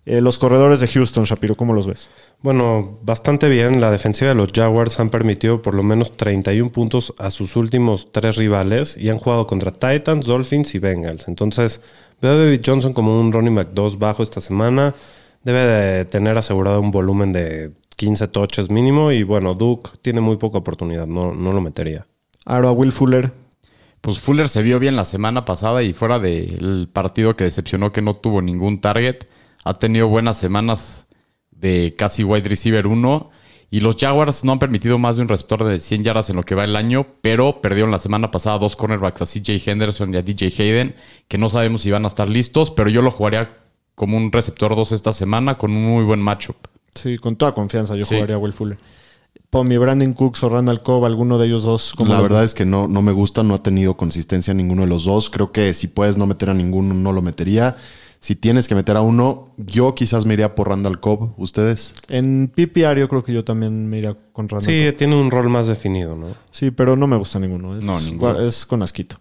Eh, los corredores de Houston, Shapiro, ¿cómo los ves? Bueno, bastante bien. La defensiva de los Jaguars han permitido por lo menos 31 puntos a sus últimos tres rivales y han jugado contra Titans, Dolphins y Bengals. Entonces, veo a David Johnson como un running back 2 bajo esta semana. Debe de tener asegurado un volumen de 15 touches mínimo y bueno, Duke tiene muy poca oportunidad, no, no lo metería. Aro a Will Fuller. Pues Fuller se vio bien la semana pasada y fuera del partido que decepcionó que no tuvo ningún target, ha tenido buenas semanas de casi wide receiver 1 y los Jaguars no han permitido más de un receptor de 100 yardas en lo que va el año, pero perdieron la semana pasada dos cornerbacks a CJ Henderson y a DJ Hayden, que no sabemos si van a estar listos, pero yo lo jugaría como un receptor 2 esta semana con un muy buen matchup. Sí, con toda confianza yo Sí. jugaría a Will Fuller. Pomi, Brandon Cooks o Randall Cobb, alguno de ellos dos. ¿cómo La verdad es que no, no me gusta, no ha tenido consistencia ninguno de los dos. Creo que si puedes no meter a ninguno, no lo metería. Si tienes que meter a uno, yo quizás me iría por Randall Cobb. ¿Ustedes? En PPR yo creo que yo también me iría con Randall Sí, Cobb. tiene un rol más definido, ¿no? Sí, pero no me gusta ninguno. Es, No, ninguno. es con asquito.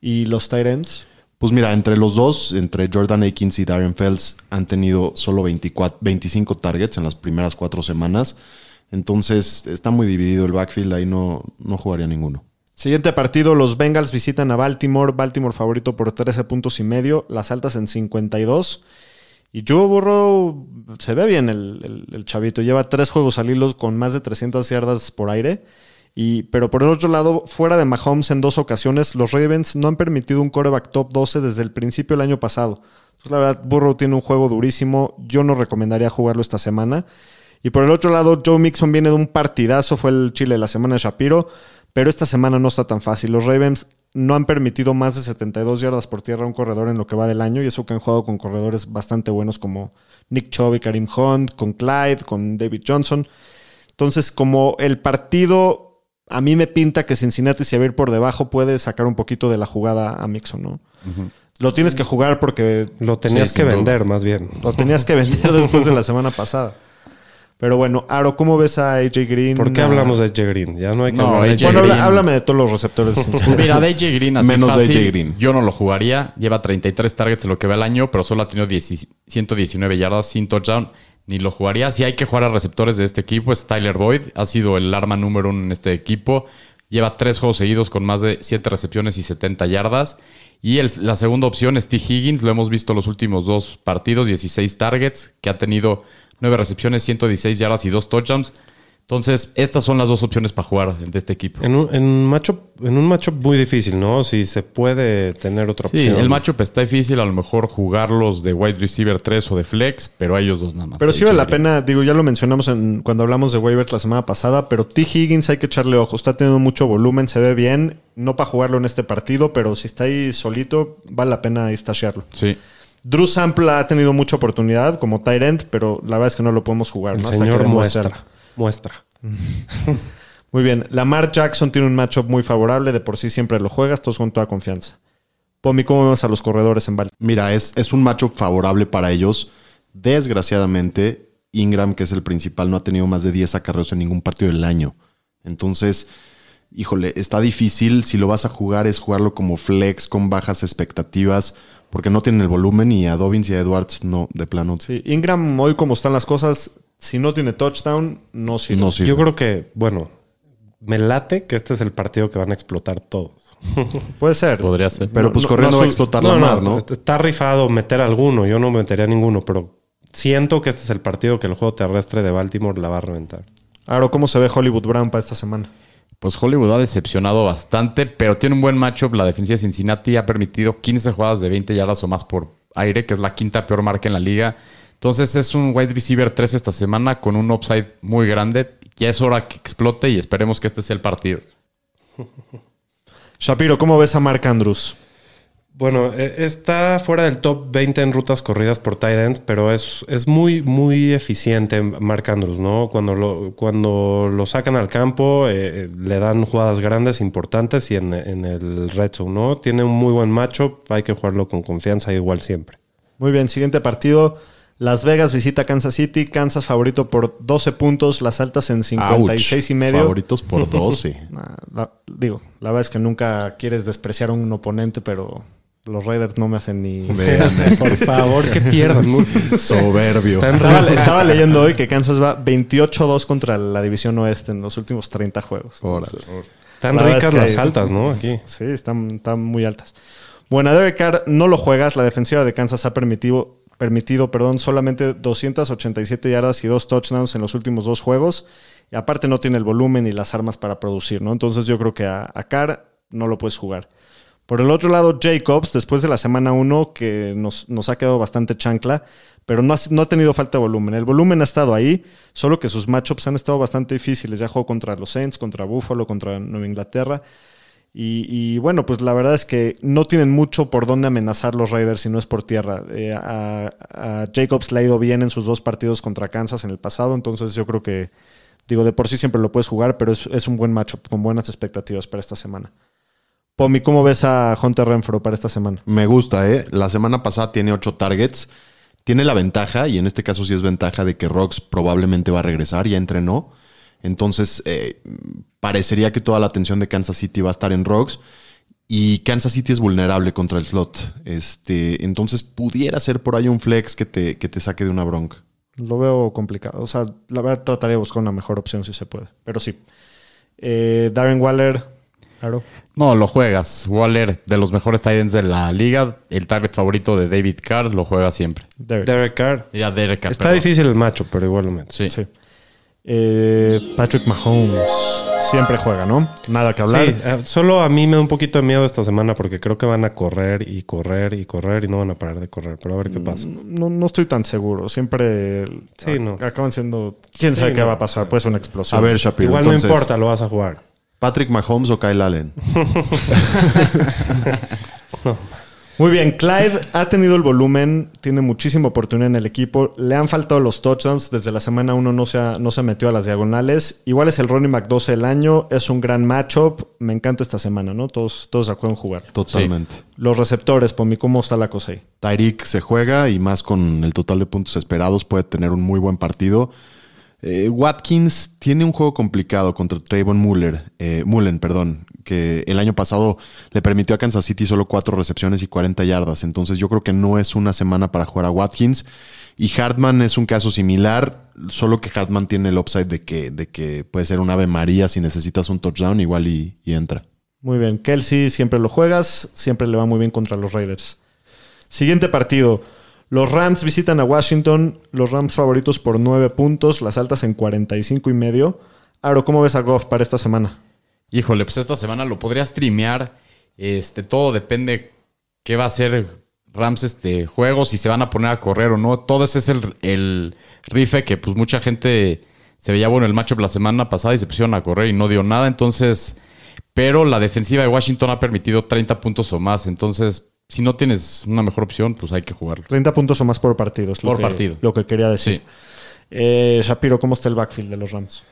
¿Y los Tyrants? Pues mira, entre los dos, entre Jordan Akins y Darren Fells, han tenido solo 24, 25 targets en las primeras cuatro semanas. Entonces está muy dividido el backfield, ahí no, no jugaría ninguno. Siguiente partido, los Bengals visitan a Baltimore. Baltimore favorito por 13 puntos y medio, las altas en 52. Y Joe Burrow se ve bien el, el- el chavito. Lleva tres juegos al hilo con más de 300 yardas por aire. Y, pero por el otro lado, fuera de Mahomes en dos ocasiones, los Ravens no han permitido un coreback top 12 desde el principio del año pasado. Entonces, la verdad, Burrow tiene un juego durísimo. Yo no recomendaría jugarlo esta semana. Y por el otro lado, Joe Mixon viene de un partidazo. Fue el Chile de la semana de Shapiro. Pero esta semana no está tan fácil. Los Ravens no han permitido más de 72 yardas por tierra a un corredor en lo que va del año y eso que han jugado con corredores bastante buenos como Nick Chubb Karim Hunt, con Clyde, con David Johnson. Entonces, como el partido a mí me pinta que Cincinnati si va a ir por debajo puede sacar un poquito de la jugada a Mixon, ¿no? Lo tienes que jugar porque Lo tenías Sí, que duda. vender, más bien. lo tenías que vender después de la semana pasada. Pero bueno, Aro, ¿cómo ves a AJ Green? ¿Por qué A- hablamos de AJ Green? Ya no hay que No, hablar de AJ Bueno, Green. habla- háblame de todos los receptores de Cincinnati. Mira, de AJ Green así Menos de AJ Green. Yo no lo jugaría. Lleva 33 targets en lo que va el año, pero solo ha tenido 10 119 yardas sin touchdown. Ni lo jugaría. Si hay que jugar a receptores de este equipo, es Tyler Boyd. Ha sido el arma número uno en este equipo. Lleva tres juegos seguidos con más de 7 recepciones y 70 yardas. Y la segunda opción es T. Higgins. Lo hemos visto los últimos dos partidos, 16 targets, que ha tenido 9 recepciones, 116 yardas y 2 touchdowns. Entonces, estas son las dos opciones para jugar de este equipo. En un, en, un matchup, en un matchup muy difícil, ¿no? Si se puede tener otra Sí, opción. el matchup está difícil, a lo mejor jugarlos de wide receiver 3 o de flex, pero a ellos dos nada más. Pero sí vale la pena, digo, ya lo mencionamos en, cuando hablamos de waivers la semana pasada, pero T. Higgins hay que echarle ojo. Está teniendo mucho volumen, se ve bien. No para jugarlo en este partido, pero si está ahí solito, vale la pena estashearlo. Sí. Drew Sample ha tenido mucha oportunidad como tight end, pero la verdad es que no lo podemos jugar. El ¿no? Hasta que señor muestra. Muestra. Muy bien. Lamar Jackson tiene un matchup muy favorable. De por sí siempre lo juegas, todos con toda confianza. Pomi, ¿cómo vemos a los corredores en Baltimore? Mira, es, es un matchup favorable para ellos. Desgraciadamente, Ingram, que es el principal, no ha tenido más de 10 acarreos en ningún partido del año. Entonces, híjole, está difícil. Si lo vas a jugar, es jugarlo como flex con bajas expectativas, porque no tienen el volumen y a Dobbins y a Edwards no, de plano. Sí, Ingram, hoy como están las cosas, si no tiene touchdown, no sirve. No sirve. Yo creo que, bueno, me late que este es el partido que van a explotar todos. Puede ser. Podría ser. Pero pues no- corriendo no va a explotar No, la mar, ¿no? Está rifado meter alguno. Yo no metería ninguno, pero siento que este es el partido que el juego terrestre de Baltimore la va a reventar. Aro, ¿cómo se ve Hollywood Brown para esta semana? Pues Hollywood ha decepcionado bastante, pero tiene un buen matchup. La defensiva de Cincinnati ha permitido 15 jugadas de 20 yardas o más por aire, que es la quinta peor marca en la liga. Entonces es un wide receiver 3 esta semana con un upside muy grande. Ya es hora que explote y esperemos que este sea el partido. Shapiro, ¿cómo ves a Mark Andrews? Bueno, eh, está fuera del top 20 en rutas corridas por tight ends, pero es, es muy, muy eficiente Mark Andrews, ¿no? Cuando lo, cuando lo sacan al campo, eh, le dan jugadas grandes, importantes y en, en el red zone, ¿no? Tiene un muy buen matchup, hay que jugarlo con confianza igual siempre. Muy bien, siguiente partido. Las Vegas visita Kansas City. Kansas favorito por 12 puntos. Las altas en 56 y Ouch. medio. Favoritos por 12. Nah, la- digo, la verdad es que nunca quieres despreciar a un oponente, pero los Raiders no me hacen ni... Vean, Por favor, que pierdan. Soberbio. Estaba, estaba leyendo hoy que Kansas va 28-2 contra la División Oeste en los últimos 30 juegos. Entonces, Están La ricas es que- las altas, ¿no? Aquí. Sí, están, están muy altas. Bueno, a Derek Carr no lo juegas. La defensiva de Kansas ha permitido, permitido perdón, solamente 287 yardas y dos touchdowns en los últimos dos juegos. Y aparte no tiene el volumen y las armas para producir, ¿no? Entonces yo creo que a, Carr no lo puedes jugar. Por el otro lado, Jacobs, después de la semana 1, que nos, nos ha quedado bastante chancla, pero no ha, no ha tenido falta de volumen. El volumen ha estado ahí, solo que sus matchups han estado bastante difíciles. Ya jugó contra los Saints, contra Buffalo, contra Nueva Inglaterra. Y, bueno, pues la verdad es que no tienen mucho por dónde amenazar los Raiders si no es por tierra. Eh, a, Jacobs le ha ido bien en sus dos partidos contra Kansas en el pasado, entonces yo creo que, digo, de por sí siempre lo puedes jugar, pero es, un buen matchup con buenas expectativas para esta semana. Pomi, ¿cómo ves a Hunter Renfro para esta semana? Me gusta, ¿eh? La semana pasada tiene ocho targets. Tiene la ventaja, y en este caso sí es ventaja, de que Rox probablemente va a regresar, ya entrenó. Entonces, eh, parecería que toda la atención de Kansas City va a estar en Rox. Y Kansas City es vulnerable contra el slot. Este, entonces, pudiera ser por ahí un flex que te, que te saque de una bronca. Lo veo complicado. O sea, la verdad trataré de buscar una mejor opción si se puede. Pero sí. Eh, Darren Waller. Claro. No, lo juegas. Waller, de los mejores tight ends de la liga, el target favorito de David Carr, lo juega siempre. Derek. Derek Carr. Ya Derek Carr, Está perdón. difícil el macho, pero igual lo meto. Sí. Sí. Eh, Patrick Mahomes. Siempre juega, ¿no? Nada que hablar. Sí, eh, solo a mí me da un poquito de miedo esta semana porque creo que van a correr y correr y correr y no van a parar de correr. Pero a ver qué pasa. No, no estoy tan seguro. Siempre Sí, no. acaban siendo. ¿Quién sabe qué no. va a pasar? Puede ser una explosión. A ver, Shapiro. igual entonces, no importa, lo vas a jugar. ¿Patrick Mahomes o Kyle Allen? Muy bien, Clyde ha tenido el volumen, tiene muchísima oportunidad en el equipo. Le han faltado los touchdowns. Desde la semana 1 no se, ha, no se metió a las diagonales. Igual es el back 12 del año. Es un gran matchup. Me encanta esta semana, ¿no? Todos, todos acuerdan jugar. Totalmente. Los receptores, Pomi, ¿cómo está la cosa ahí? Tyreek se juega y más con el total de puntos esperados puede tener un muy buen partido. Eh, Watkins tiene un juego complicado contra Trayvon Muller, eh, Mullen, perdón, que el año pasado le permitió a Kansas City solo cuatro recepciones y 40 yardas. Entonces yo creo que no es una semana para jugar a Watkins. Y Hartman es un caso similar, solo que Hartman tiene el upside de que, de que puede ser un ave María si necesitas un touchdown, igual y, entra. Muy bien, Kelsey siempre lo juegas, siempre le va muy bien contra los Raiders. Siguiente partido. Los Rams visitan a Washington, los Rams favoritos por 9 puntos, las altas en 45 y medio. Aro, ¿cómo ves a Goff para esta semana? Híjole, pues esta semana lo podría streamear. Este, todo depende qué va a hacer Rams este juego, si se van a poner a correr o no. Todo ese es el, el rife que pues mucha gente se veía bueno el matchup la semana pasada y se pusieron a correr y no dio nada. Entonces, pero la defensiva de Washington ha permitido 30 puntos o más. Entonces, si no tienes una mejor opción, pues hay que jugarlo. 30 puntos o más por partido. es lo Por que- partido. Lo que quería decir. Sí. Eh, Shapiro, ¿cómo está el backfield de los Rams?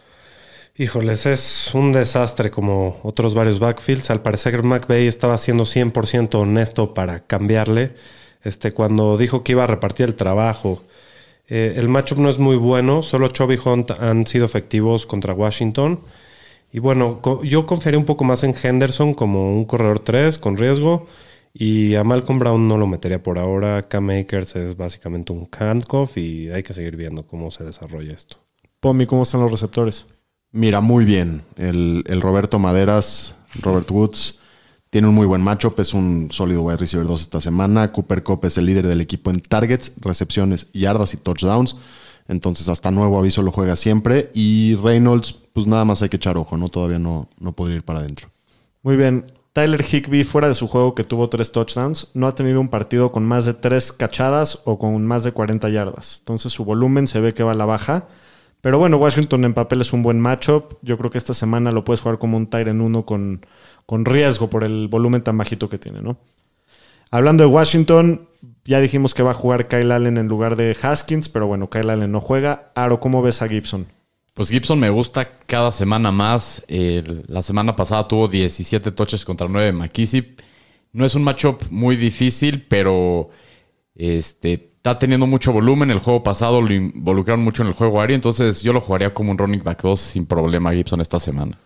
Híjoles, es un desastre como otros varios backfields. Al parecer McVay estaba siendo 100% honesto para cambiarle. Este, cuando dijo que iba a repartir el trabajo. Eh, el matchup no es muy bueno. Solo Chubby Hunt han sido efectivos contra Washington. Y bueno, yo confiaría un poco más en Henderson como un corredor 3 con riesgo. Y a Malcolm Brown no lo metería por ahora. Cam Akers es básicamente un handcuff y hay que seguir viendo cómo se desarrolla esto. Pomi, ¿cómo están los receptores? Mira, muy bien. El, el Roberto Maderas, Robert Woods, tiene un muy buen matchup. Es un sólido wide receiver 2 esta semana. Cooper Cup es el líder del equipo en targets, recepciones, yardas y touchdowns. Entonces, hasta nuevo aviso lo juega siempre. Y Reynolds, pues nada más hay que echar ojo, ¿no? Todavía no, no podría ir para adentro. Muy bien. Tyler Higby, fuera de su juego que tuvo tres touchdowns, no ha tenido un partido con más de tres cachadas o con más de 40 yardas. Entonces su volumen se ve que va a la baja. Pero bueno, Washington en papel es un buen matchup. Yo creo que esta semana lo puedes jugar como un Tyrant 1 con, con riesgo por el volumen tan bajito que tiene, ¿no? Hablando de Washington, ya dijimos que va a jugar Kyle Allen en lugar de Haskins, pero bueno, Kyle Allen no juega. Aro, ¿cómo ves a Gibson? Pues Gibson me gusta cada semana más. La semana pasada tuvo 17 touches contra 9 de. No es un matchup muy difícil, pero este, está teniendo mucho volumen. El juego pasado lo involucraron mucho en el juego aéreo, entonces yo lo jugaría como un running back 2 sin problema Gibson esta semana.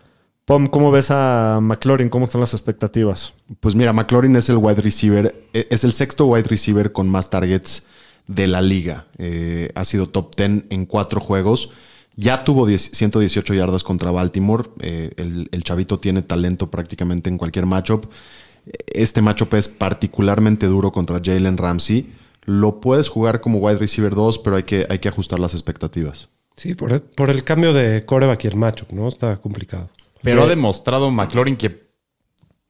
Pom, ¿cómo ves a McLaurin? ¿Cómo están las expectativas? Pues mira, McLaurin es el wide receiver, eh, es el sexto wide receiver con más targets de la liga. Eh, ha sido top 10 en cuatro juegos. Ya tuvo 10 118 yardas contra Baltimore. Eh, el, el chavito tiene talento prácticamente en cualquier matchup. Este matchup es particularmente duro contra Jalen Ramsey. Lo puedes jugar como wide receiver 2, pero hay que, hay que ajustar las expectativas. Sí, por el, por el cambio de coreback y el matchup, ¿no? Está complicado. Pero De- ha demostrado McLaurin que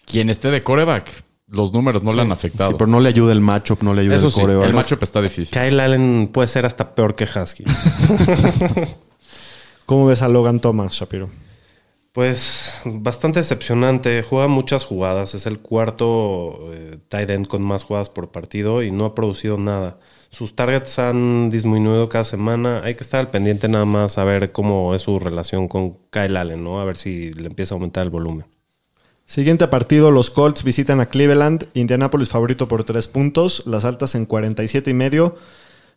quien esté de coreback, los números no le han afectado. Sí, pero no le ayuda el matchup, no le ayuda Eso el sí, coreback. el matchup está difícil. Kyle Allen puede ser hasta peor que Husky. ¿Cómo ves a Logan Thomas, Shapiro? Pues bastante decepcionante. Juega muchas jugadas. Es el cuarto eh, tight end con más jugadas por partido y no ha producido nada. Sus targets han disminuido cada semana. Hay que estar al pendiente nada más a ver cómo es su relación con Kyle Allen, ¿no? A ver si le empieza a aumentar el volumen. Siguiente partido, los Colts visitan a Cleveland, Indianapolis favorito por 3 puntos, las altas en 47 y medio.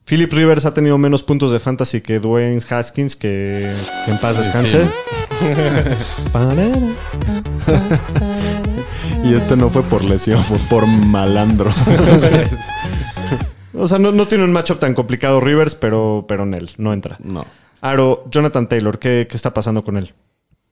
Philip Rivers ha tenido menos puntos de fantasy que Dwayne Haskins, que, que en paz descanse. Y este no fue por lesión, fue por malandro. O sea, no, no tiene un matchup tan complicado Rivers, pero, pero en él, no entra. no. Aro, Jonathan Taylor, ¿qué, qué está pasando con él?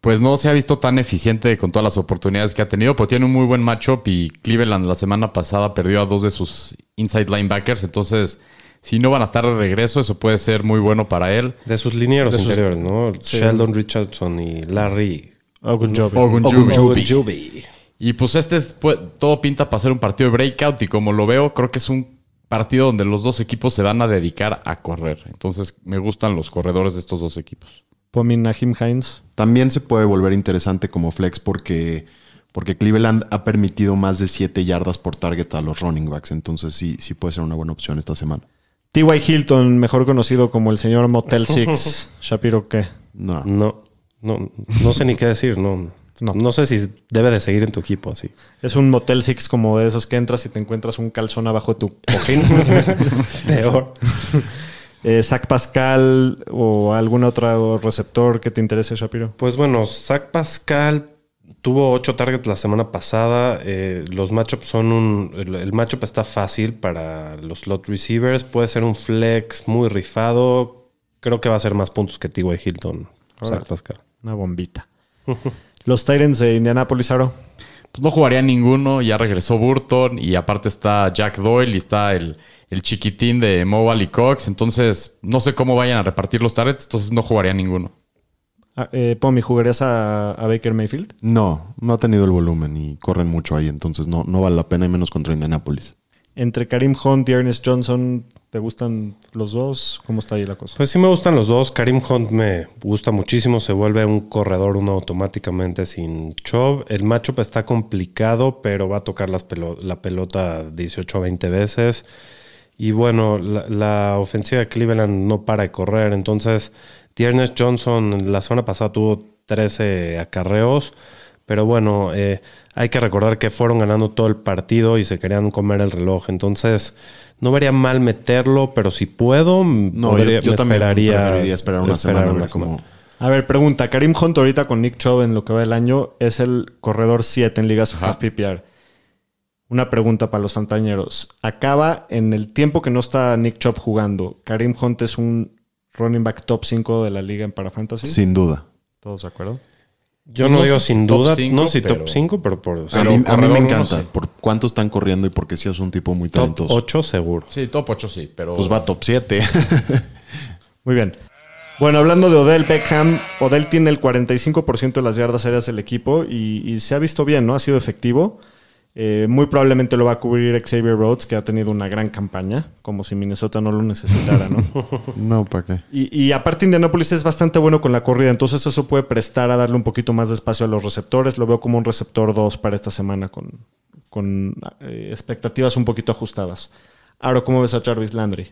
Pues no se ha visto tan eficiente con todas las oportunidades que ha tenido, pero tiene un muy buen matchup y Cleveland la semana pasada perdió a dos de sus inside linebackers, entonces si no van a estar de regreso, eso puede ser muy bueno para él. De sus linieros De sus- interiores, ¿no? Sí. Sheldon Richardson y Larry. Ogunjobi. Y pues este es, pues, todo pinta para ser un partido de breakout y como lo veo, creo que es un partido donde los dos equipos se van a dedicar a correr. Entonces me gustan los corredores de estos dos equipos. Pomin Nahim Hines. también se puede volver interesante como flex porque, porque Cleveland ha permitido más de 7 yardas por target a los running backs. Entonces sí, sí puede ser una buena opción esta semana. T.Y. Hilton, mejor conocido como el señor Motel Six. Shapiro, ¿qué? No. No, no, no sé ni qué decir. No, No. no. sé si debe de seguir en tu equipo así. Es un Motel Six como de esos que entras y te encuentras un calzón abajo de tu cojín. Peor. eh, Zach Pascal o algún otro receptor que te interese, Shapiro. Pues bueno, Zach Pascal tuvo 8 targets la semana pasada. Eh, los matchups son un. El, el matchup está fácil para los slot receivers. Puede ser un flex muy rifado. Creo que va a ser más puntos que T.Y. Hilton. Zach Pascal. Una bombita. Los Titans de Indianapolis, Aro. Pues no jugaría ninguno, ya regresó Burton y aparte está Jack Doyle y está el, el chiquitín de Mobile y Cox. Entonces, no sé cómo vayan a repartir los targets, entonces no jugaría ninguno. Ah, eh, Pomi, ¿jugarías a, a Baker Mayfield? No, no ha tenido el volumen y corren mucho ahí. Entonces no, no vale la pena y menos contra Indianapolis. Entre Karim Hunt y Ernest Johnson, ¿te gustan los dos? ¿Cómo está ahí la cosa? Pues sí me gustan los dos. Karim Hunt me gusta muchísimo. Se vuelve un corredor uno automáticamente sin Chubb. El matchup está complicado, pero va a tocar las pelo- la pelota 18 o 20 veces. Y bueno, la, la ofensiva de Cleveland no para de correr. Entonces, Tiernes Johnson la semana pasada tuvo 13 acarreos. Pero bueno, eh, hay que recordar que fueron ganando todo el partido y se querían comer el reloj. Entonces, no vería mal meterlo, pero si puedo, No, podría- yo, yo me también esperaría, preferiría esperar una esperar semana. a una ver. A pregunta. Karim Hunt ahorita con Nick Chubb en lo que va del año es el corredor 7 en ligas half PPR. Una pregunta para los fantañeros. Acaba en el tiempo que no está Nick Chubb jugando. Karim Hunt es un running back top 5 de la liga en para fantasy. Sin duda. ¿Todos de acuerdo? Yo no, no digo sin top duda, cinco, no si pero- top 5, pero por A Pero mí, a mí me encanta por cuánto están corriendo y porque sí es un tipo muy top talentoso. 8 seguro. Sí, top 8 sí, pero... Pues va top 7. Muy bien. Bueno, hablando de Odell Beckham, Odell tiene el 45% de las yardas aéreas del equipo y, y se ha visto bien, ¿no? Ha sido efectivo. Eh, muy probablemente lo va a cubrir Xavier Rhodes, que ha tenido una gran campaña, como si Minnesota no lo necesitara, ¿no? no, ¿para qué? y, y aparte Indianapolis es bastante bueno con la corrida, entonces eso puede prestar a darle un poquito más de espacio a los receptores. Lo veo como un receptor 2 para esta semana con, con eh, expectativas un poquito ajustadas. Ahora, ¿cómo ves a Jarvis Landry?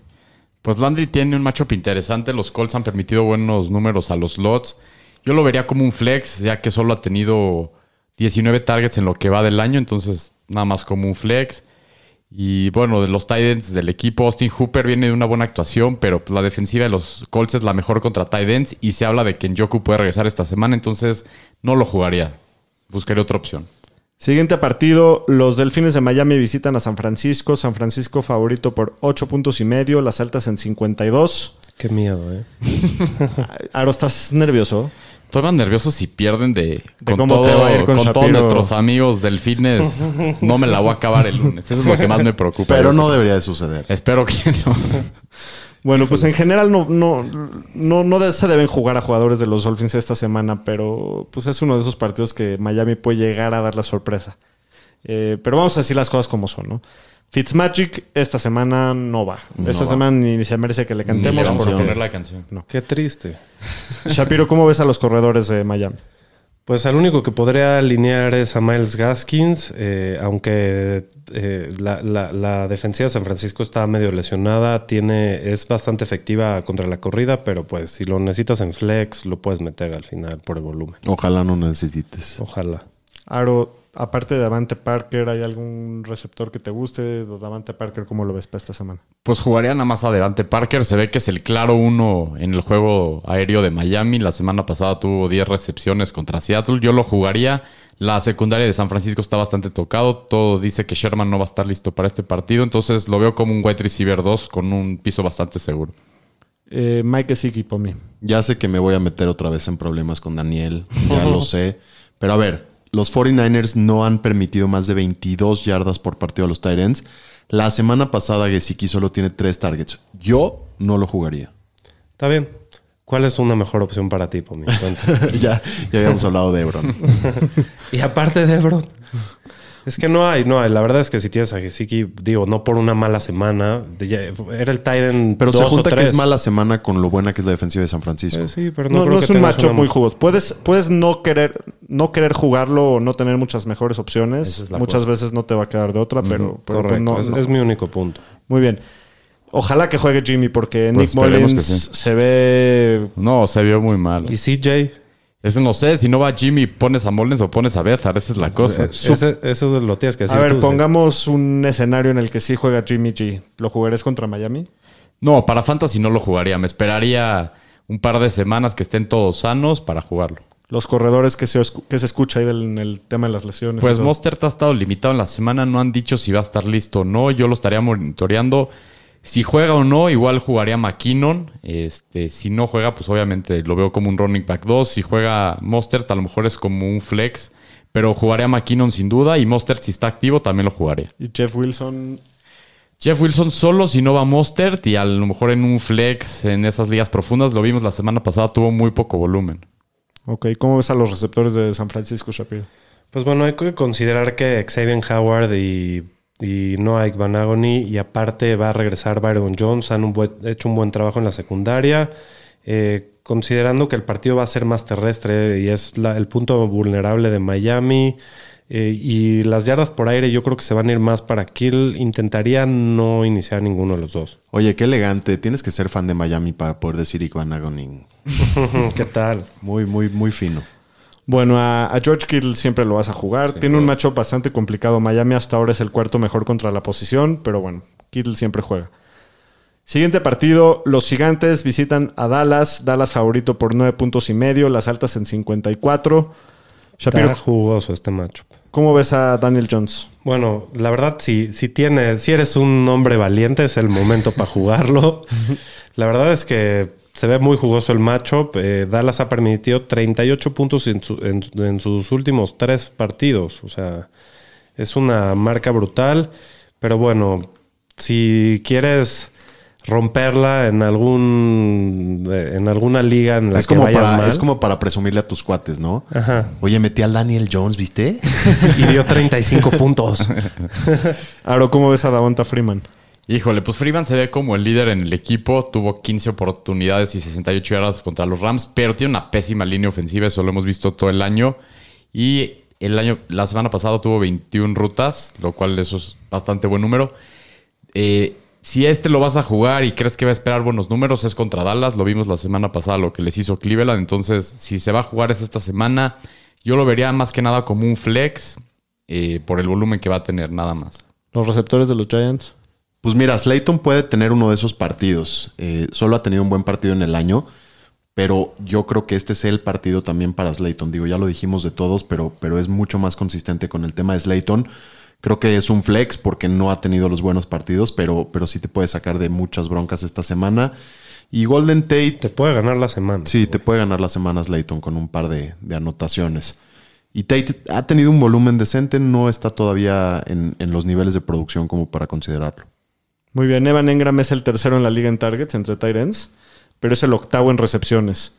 Pues Landry tiene un matchup interesante. Los Colts han permitido buenos números a los slots. Yo lo vería como un flex, ya que solo ha tenido 19 targets en lo que va del año, entonces nada más como un flex. Y bueno, de los Titans del equipo, Austin Hooper viene de una buena actuación, pero pues, la defensiva de los Colts es la mejor contra Titans y se habla de que Njoku puede regresar esta semana, entonces no lo jugaría. Buscaría otra opción. Siguiente partido, los Delfines de Miami visitan a San Francisco. San Francisco favorito por 8 puntos y medio, las altas en 52. Qué miedo, ¿eh? Aro, ¿estás nervioso? Estoy más nervioso si pierden de, con, cómo todo- te va a ir con con todos nuestros amigos delfines. No me la voy a acabar el lunes. Eso es lo que más me preocupa. Pero no debería de suceder. Espero que no. Bueno, pues en general no, no, no, no de- se deben jugar a jugadores de los Dolphins esta semana, pero pues es uno de esos partidos que Miami puede llegar a dar la sorpresa. Eh, pero vamos a decir las cosas como son, ¿no? Fitzmagic esta semana no va. esta va. semana ni se merece que le Ni cantemos le vamos a poner la canción. Qué triste. Shapiro, ¿cómo ves a los corredores de Miami? Pues al único que podría alinear es a Miles Gaskins, eh, aunque eh, la, la- la defensiva de San Francisco está medio lesionada, tiene, es bastante efectiva contra la corrida, pero pues si lo necesitas en flex, lo puedes meter al final por el volumen. Ojalá no necesites. Ojalá. Aro, aparte de Davante Parker, ¿hay algún receptor que te guste? ¿O Davante Parker, ¿cómo lo ves para esta semana? Pues jugaría nada más adelante. Parker se ve que es el claro uno en el juego aéreo de Miami. La semana pasada tuvo 10 recepciones contra Seattle. Yo lo jugaría. La secundaria de San Francisco está bastante tocado. Todo dice que Sherman no va a estar listo para este partido. Entonces lo veo como un wide receiver 2 con un piso bastante seguro. Eh, Mike Siki, por mí. Ya sé que me voy a meter otra vez en problemas con Daniel, ya lo sé. Pero a ver, los 49ers no han permitido más de 22 yardas por partido a los Titans. La semana pasada Gesicki solo tiene 3 targets. Yo no lo jugaría. Está bien. ¿Cuál es una mejor opción para ti, Pomi? Cuenta. ya, ya habíamos hablado de Ebron. y aparte de Ebron. Es que no hay, no hay. La verdad es que si tienes a Gesicki, digo, no por una mala semana. Era el Titan Pero se o junta que es mala semana con lo buena que es la defensiva de San Francisco. Eh, sí, pero no, No, creo no que es un macho una- muy jugoso. Puedes, puedes no querer, no querer jugarlo o no tener muchas mejores opciones. Es Muchas cosa. veces no te va a quedar de otra, pero, pero Correcto, no- es, no. es mi único punto. Muy bien. Ojalá que juegue Jimmy porque Pues Nick Mullins sí. se ve No, se vio muy mal. ¿Y CJ? Ese no sé, si no va Jimmy, pones a Mullins o pones a Bethard, esa es la cosa. Eh, ese- eso lo tienes que decir A ver, tú, pongamos un escenario en el que sí juega Jimmy G. ¿Lo jugarías contra Miami? No, para Fantasy no lo jugaría. Me esperaría un par de semanas que estén todos sanos para jugarlo. Los corredores que se, que se escucha ahí del, en el tema de las lesiones. Pues. Mostert ha estado limitado en la semana, no han dicho si va a estar listo o no. Yo lo estaría monitoreando. Si juega o no, igual jugaría McKinnon. Este, si no juega, pues obviamente lo veo como un running back 2. Si juega Mostert, a lo mejor es como un flex. Pero jugaría McKinnon sin duda. Y Mostert, si está activo, también lo jugaría. Y Jeff Wilson. Jeff Wilson solo si no va Mostert. Y a lo mejor en un flex en esas ligas profundas, lo vimos la semana pasada, tuvo muy poco volumen. Ok, ¿cómo ves a los receptores de San Francisco, Shapiro? Pues bueno, hay que considerar que Xavier Howard y, y Noah Van Agony y aparte va a regresar Byron Jones, han un buen- hecho un buen trabajo en la secundaria, eh, considerando que el partido va a ser más terrestre y es la- el punto vulnerable de Miami eh, y las yardas por aire yo creo que se van a ir más para Kill, intentaría no iniciar ninguno de los dos. Oye, qué elegante. Tienes que ser fan de Miami para poder decir Ivan Agoning. ¿Qué tal? Muy, muy, muy fino. Bueno, a, a George Kittle siempre lo vas a jugar. Tiene un matchup bastante complicado. Miami hasta ahora es el cuarto mejor contra la posición, pero bueno, Kittle siempre juega. Siguiente partido, los gigantes visitan a Dallas. Dallas favorito por nueve puntos y medio, las altas en 54. Shapiro, Está jugoso este macho. ¿cómo ves a Daniel Jones? Bueno, la verdad, si, si tienes, si eres un hombre valiente, es el momento para jugarlo. La verdad es que se ve muy jugoso el matchup. Eh, Dallas ha permitido 38 puntos en, su- en- en sus últimos tres partidos. O sea, es una marca brutal. Pero bueno, si quieres romperla en algún eh, en alguna liga en la Es que como, vayas para, mal, es como para presumirle a tus cuates, ¿no? Ajá. Oye, metí al Daniel Jones, ¿viste? y dio 35 puntos. Aro, ¿cómo ves a Davonta Freeman? Híjole, pues Freeman se ve como el líder en el equipo. Tuvo 15 oportunidades y 68 yardas contra los Rams, pero tiene una pésima línea ofensiva. Eso lo hemos visto todo el año. Y el año, la semana pasada tuvo 21 rutas, lo cual eso es bastante buen número. Eh, si este lo vas a jugar y crees que va a esperar buenos números, es contra Dallas. Lo vimos la semana pasada, lo que les hizo Cleveland. Entonces, si se va a jugar es esta semana. Yo lo vería más que nada como un flex eh, por el volumen que va a tener, nada más. Los receptores de los Giants. Pues mira, Slayton puede tener uno de esos partidos. Eh, solo ha tenido un buen partido en el año, pero yo creo que este es el partido también para Slayton. Digo, ya lo dijimos de todos, pero, pero es mucho más consistente con el tema de Slayton. Creo que es un flex porque no ha tenido los buenos partidos, pero, pero sí te puede sacar de muchas broncas esta semana. Y Golden Tate, Te puede ganar la semana. sí, te puede ganar las semanas Slayton con un par de, de anotaciones. Y Tate ha tenido un volumen decente, no está todavía en, en los niveles de producción como para considerarlo. Muy bien, Evan Engram es el tercero en la liga en targets entre tight ends, pero es el octavo en recepciones.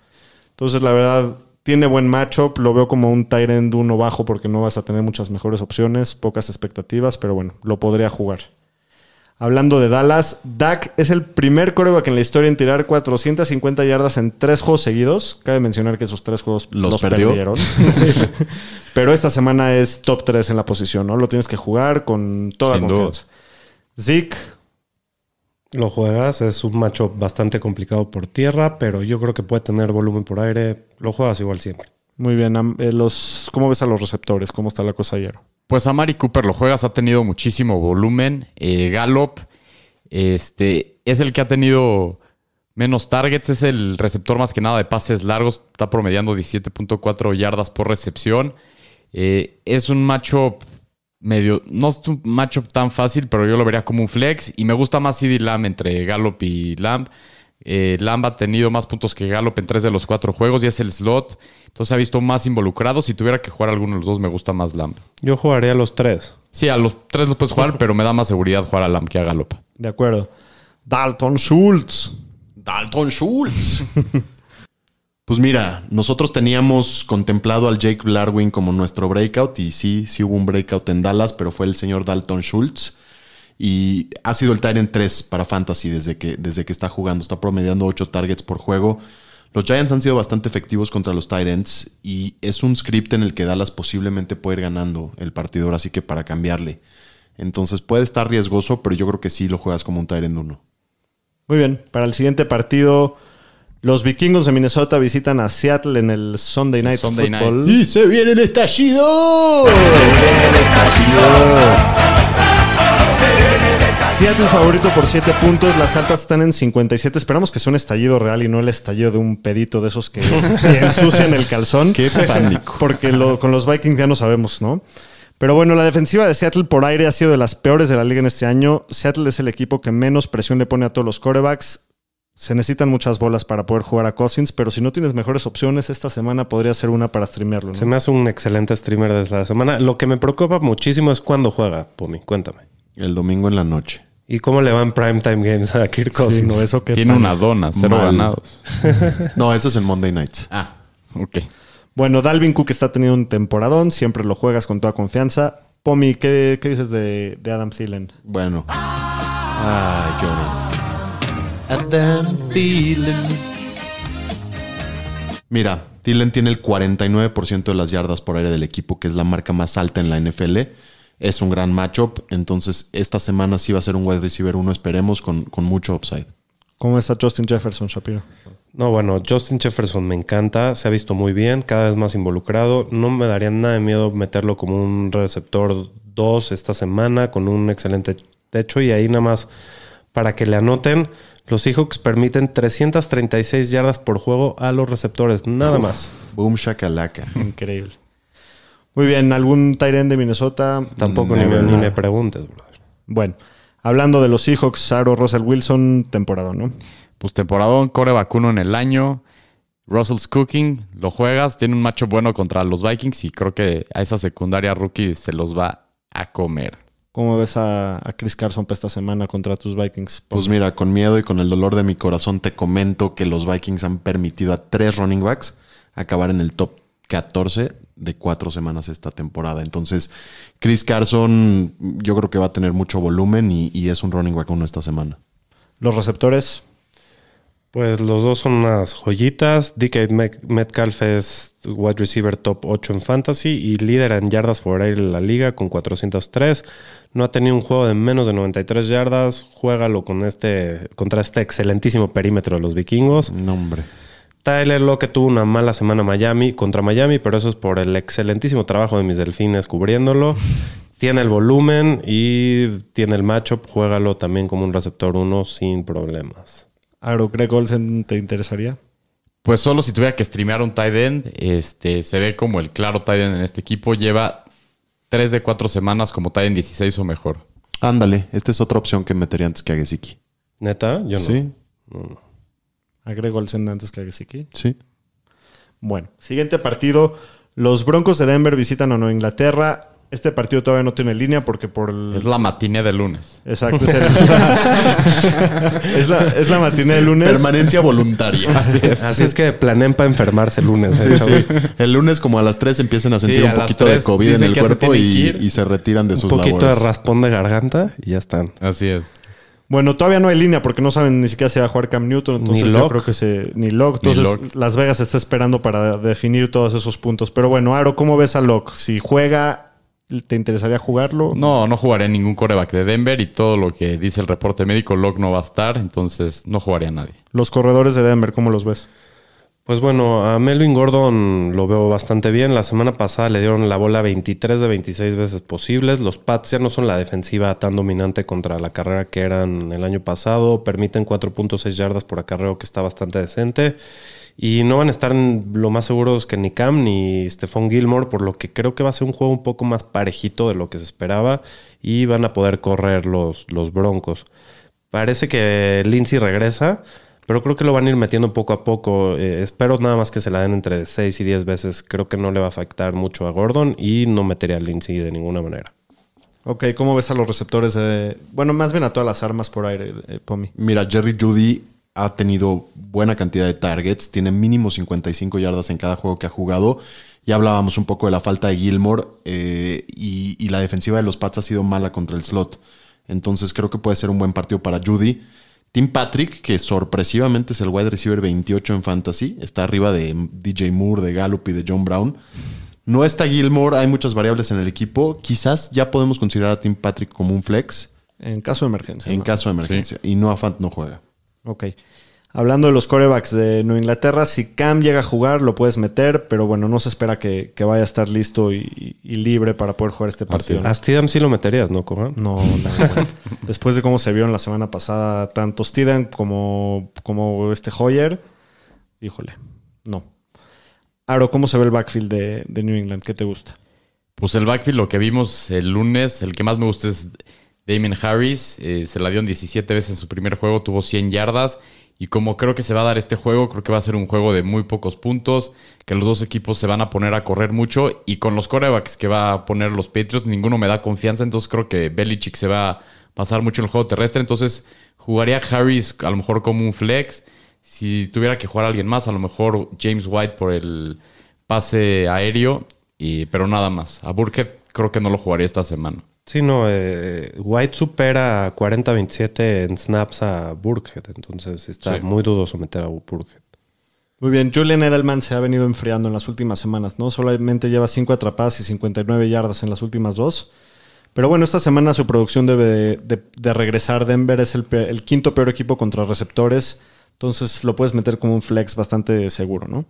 Entonces, la verdad, tiene buen matchup. Lo veo como un tight end uno bajo porque no vas a tener muchas mejores opciones, pocas expectativas, pero bueno, lo podría jugar. Hablando de Dallas, Dak es el primer coreback en la historia en tirar 450 yardas en tres juegos seguidos. Cabe mencionar que esos tres juegos ¿Los perdieron. Pero esta semana es top 3 en la posición, ¿no? Lo tienes que jugar con toda Sin duda. confianza. Zeke, Lo juegas, es un macho bastante complicado por tierra, pero yo creo que puede tener volumen por aire. Lo juegas igual siempre. Muy bien. eh, los, ¿Cómo ves a los receptores? ¿Cómo está la cosa ayer? Pues a Mari Cooper lo juegas, ha tenido muchísimo volumen. Eh, Gallup este, es el que ha tenido menos targets, es el receptor más que nada de pases largos, está promediando 17.4 yardas por recepción. Eh, es un matchup medio, no es un matchup tan fácil, pero yo lo vería como un flex. Y me gusta más CD Lamb entre Gallup y Lamb. Eh, Lamb ha tenido más puntos que Gallup en tres de los cuatro juegos y es el slot. Entonces se ha visto más involucrado. Si tuviera que jugar alguno de los dos, me gusta más Lamb. Yo jugaría los tres. Sí, a los tres los puedes jugar, pero me da más seguridad jugar a Lamb que a Gallup. De acuerdo. Dalton Schultz. Dalton Schultz. Pues mira, nosotros teníamos contemplado al Jake Blarwin como nuestro breakout y sí, sí hubo un breakout en Dallas, pero fue el señor Dalton Schultz y ha sido el Tyrant 3 para Fantasy desde que, desde que está jugando. Está promediando 8 targets por juego. Los Giants han sido bastante efectivos contra los Tyrants y es un script en el que Dallas posiblemente puede ir ganando el partido, así que para cambiarle. Entonces puede estar riesgoso, pero yo creo que sí lo juegas como un Tyrant 1. Muy bien, para el siguiente partido, los vikingos de Minnesota visitan a Seattle en el Sunday Night Sunday Football. ¡Y se viene el estallido! Seattle favorito por 7 puntos, las altas están en 57. Esperamos que sea un estallido real y no el estallido de un pedito de esos que, que ensucian el calzón. ¡Qué pánico! Porque lo- con los Vikings ya no sabemos, ¿no? Pero bueno, la defensiva de Seattle por aire ha sido de las peores de la liga en este año. Seattle es el equipo que menos presión le pone a todos los corebacks. Se necesitan muchas bolas para poder jugar a Cousins, pero si no tienes mejores opciones, esta semana podría ser una para streamearlo. ¿no? Se me hace un excelente streamer de la semana. Lo que me preocupa muchísimo es cuándo juega, Pomi. Cuéntame. El domingo en la noche. ¿Y cómo le van primetime games a Kirk Sí, Cousins? no, eso que Tiene una dona, cero Mal. ganados. No, eso es en Monday Nights. Ah, ok. Bueno, Dalvin Cook está teniendo un temporadón, siempre lo juegas con toda confianza. Pomi, ¿qué, qué dices de, de Adam Thielen? Bueno. Ay, qué bonito. Adam Thielen. Mira, Thielen tiene el 49% de las yardas por aire del equipo, que es la marca más alta en la NFL. Es un gran matchup, entonces esta semana sí va a ser un wide receiver uno, esperemos, con, con mucho upside. ¿Cómo está Justin Jefferson, Shapiro? No, bueno, Justin Jefferson me encanta, se ha visto muy bien, cada vez más involucrado. No me daría nada de miedo meterlo como un receptor 2 esta semana con un excelente techo y ahí nada más para que le anoten. Los Seahawks permiten 336 yardas por juego a los receptores, nada más. Boom shakalaka. Increíble. Muy bien, ¿algún Tyren de Minnesota? Tampoco ni me, ni me preguntes, brother. Bueno, hablando de los Seahawks, Aro Russell Wilson, temporada, ¿no? Pues temporadón, core vacuno en el año. Russell's Cooking, lo juegas, tiene un macho bueno contra los Vikings y creo que a esa secundaria rookie se los va a comer. ¿Cómo ves a, a Chris Carson para esta semana contra tus Vikings? Pues mira, con miedo y con el dolor de mi corazón te comento que los Vikings han permitido a tres running backs acabar en el top 14 de cuatro semanas esta temporada. Entonces, Chris Carson yo creo que va a tener mucho volumen y, y es un running back uno esta semana. Los receptores, Pues los dos son unas joyitas. DK Met- Metcalf es wide receiver top 8 en fantasy y líder en yardas por aire en la liga con 403. No ha tenido un juego de menos de 93 yardas. Juégalo con este, contra este excelentísimo perímetro de los vikingos. No, hombre. Tyler Lockett tuvo una mala semana Miami, contra Miami, pero eso es por el excelentísimo trabajo de mis delfines cubriéndolo. Tiene el volumen y tiene el matchup. Juégalo también como un receptor 1 sin problemas. Aro Greg Olsen, ¿te interesaría? Pues solo si tuviera que streamear un tight end, este, se ve como el claro tight end en este equipo. Lleva 3 de 4 semanas como tight end 16 o mejor. Ándale, esta es otra opción que metería antes que a Gesicki. ¿Neta? Yo no. Sí, A Greg Olsen antes que a Gesicki. sí. Bueno, siguiente partido. Los Broncos de Denver visitan a Nueva Inglaterra. Este partido todavía no tiene línea porque por el... Es la matiné de lunes. Exacto, es, el- es la, es la matiné de lunes. Permanencia voluntaria. Así es. Así es que planeen para enfermarse el lunes. Sí, ¿eh, chavos? sí. El lunes como a las 3 empiezan a sentir Sí, a un poquito de 3 COVID en el cuerpo y, y se retiran de Un sus poquito labores. de raspón de garganta y ya están. Así es. Bueno, todavía no hay línea porque no saben ni siquiera si va a jugar Cam Newton. Entonces Ni yo Locke. creo que se... Ni Locke. Ni Entonces Locke. Las Vegas está esperando para definir todos esos puntos. Pero bueno, Aro, ¿cómo ves a Locke? Si juega, ¿te interesaría jugarlo? No, no jugaría ningún coreback de Denver y todo lo que dice el reporte médico, Locke no va a estar, entonces no jugaría a nadie. Los corredores de Denver, ¿cómo los ves? Pues bueno, a Melvin Gordon lo veo bastante bien. La semana pasada le dieron la bola 23 de 26 veces posibles. Los Pats ya no son la defensiva tan dominante contra la carrera que eran el año pasado. Permiten 4.6 yardas por acarreo, que está bastante decente. Y no van a estar en- lo más seguros que ni Cam ni Stephon Gilmore, por lo que creo que va a ser un juego un poco más parejito de lo que se esperaba y van a poder correr los, los Broncos. Parece que Lindsay regresa, pero creo que lo van a ir metiendo poco a poco. Eh, espero nada más que se la den entre 6 y 10 veces. Creo que no le va a afectar mucho a Gordon y no metería a Lindsay de ninguna manera. Ok, ¿cómo ves a los receptores de... Bueno, más bien a todas las armas por aire, eh, Pomi? Mira, Jerry Judy ha tenido buena cantidad de targets, tiene mínimo 55 yardas en cada juego que ha jugado. Ya hablábamos un poco de la falta de Gilmore eh, y, y la defensiva de los Pats ha sido mala contra el slot. Entonces creo que puede ser un buen partido para Judy. Tim Patrick, que sorpresivamente es el wide receiver 28 en fantasy, está arriba de DJ Moore, de Gallup y de John Brown. No está Gilmore, hay muchas variables en el equipo. Quizás ya podemos considerar a Tim Patrick como un flex En caso de emergencia. en ¿no? caso de emergencia. Y Noah Fant no juega. Ok. Hablando de los corebacks de Nueva Inglaterra, si Cam llega a jugar, lo puedes meter, pero bueno, no se espera que, que vaya a estar listo y, y libre para poder jugar este partido. A Steedham sí lo meterías, ¿no? No, no. Después de cómo se vieron la semana pasada, tanto Steven como, como este Hoyer, híjole, no. Aro, ¿cómo se ve el backfield de, de New England? ¿Qué te gusta? Pues el backfield, lo que vimos el lunes, el que más me gusta es Damien Harris. eh, se la dio 17 veces en su primer juego, tuvo 100 yardas. Y como creo que se va a dar este juego, creo que va a ser un juego de muy pocos puntos, que los dos equipos se van a poner a correr mucho. Y con los corebacks que va a poner los Patriots, ninguno me da confianza. Entonces creo que Belichick se va a pasar mucho en el juego terrestre. Entonces jugaría Harris a lo mejor como un flex. Si tuviera que jugar a alguien más, a lo mejor James White por el pase aéreo, y, pero nada más. A Burkhead creo que no lo jugaría esta semana. Sí, no, eh, White supera 40-27 en snaps a Burkhead, entonces está Sí. muy dudoso meter a Burkhead. Muy bien, Julian Edelman se ha venido enfriando en las últimas semanas, ¿no? Solamente lleva 5 atrapadas y 59 yardas en las últimas dos. Pero bueno, esta semana su producción debe de, de- de regresar. Denver es el, pe- el quinto peor equipo contra receptores. Entonces lo puedes meter como un flex bastante seguro, ¿no?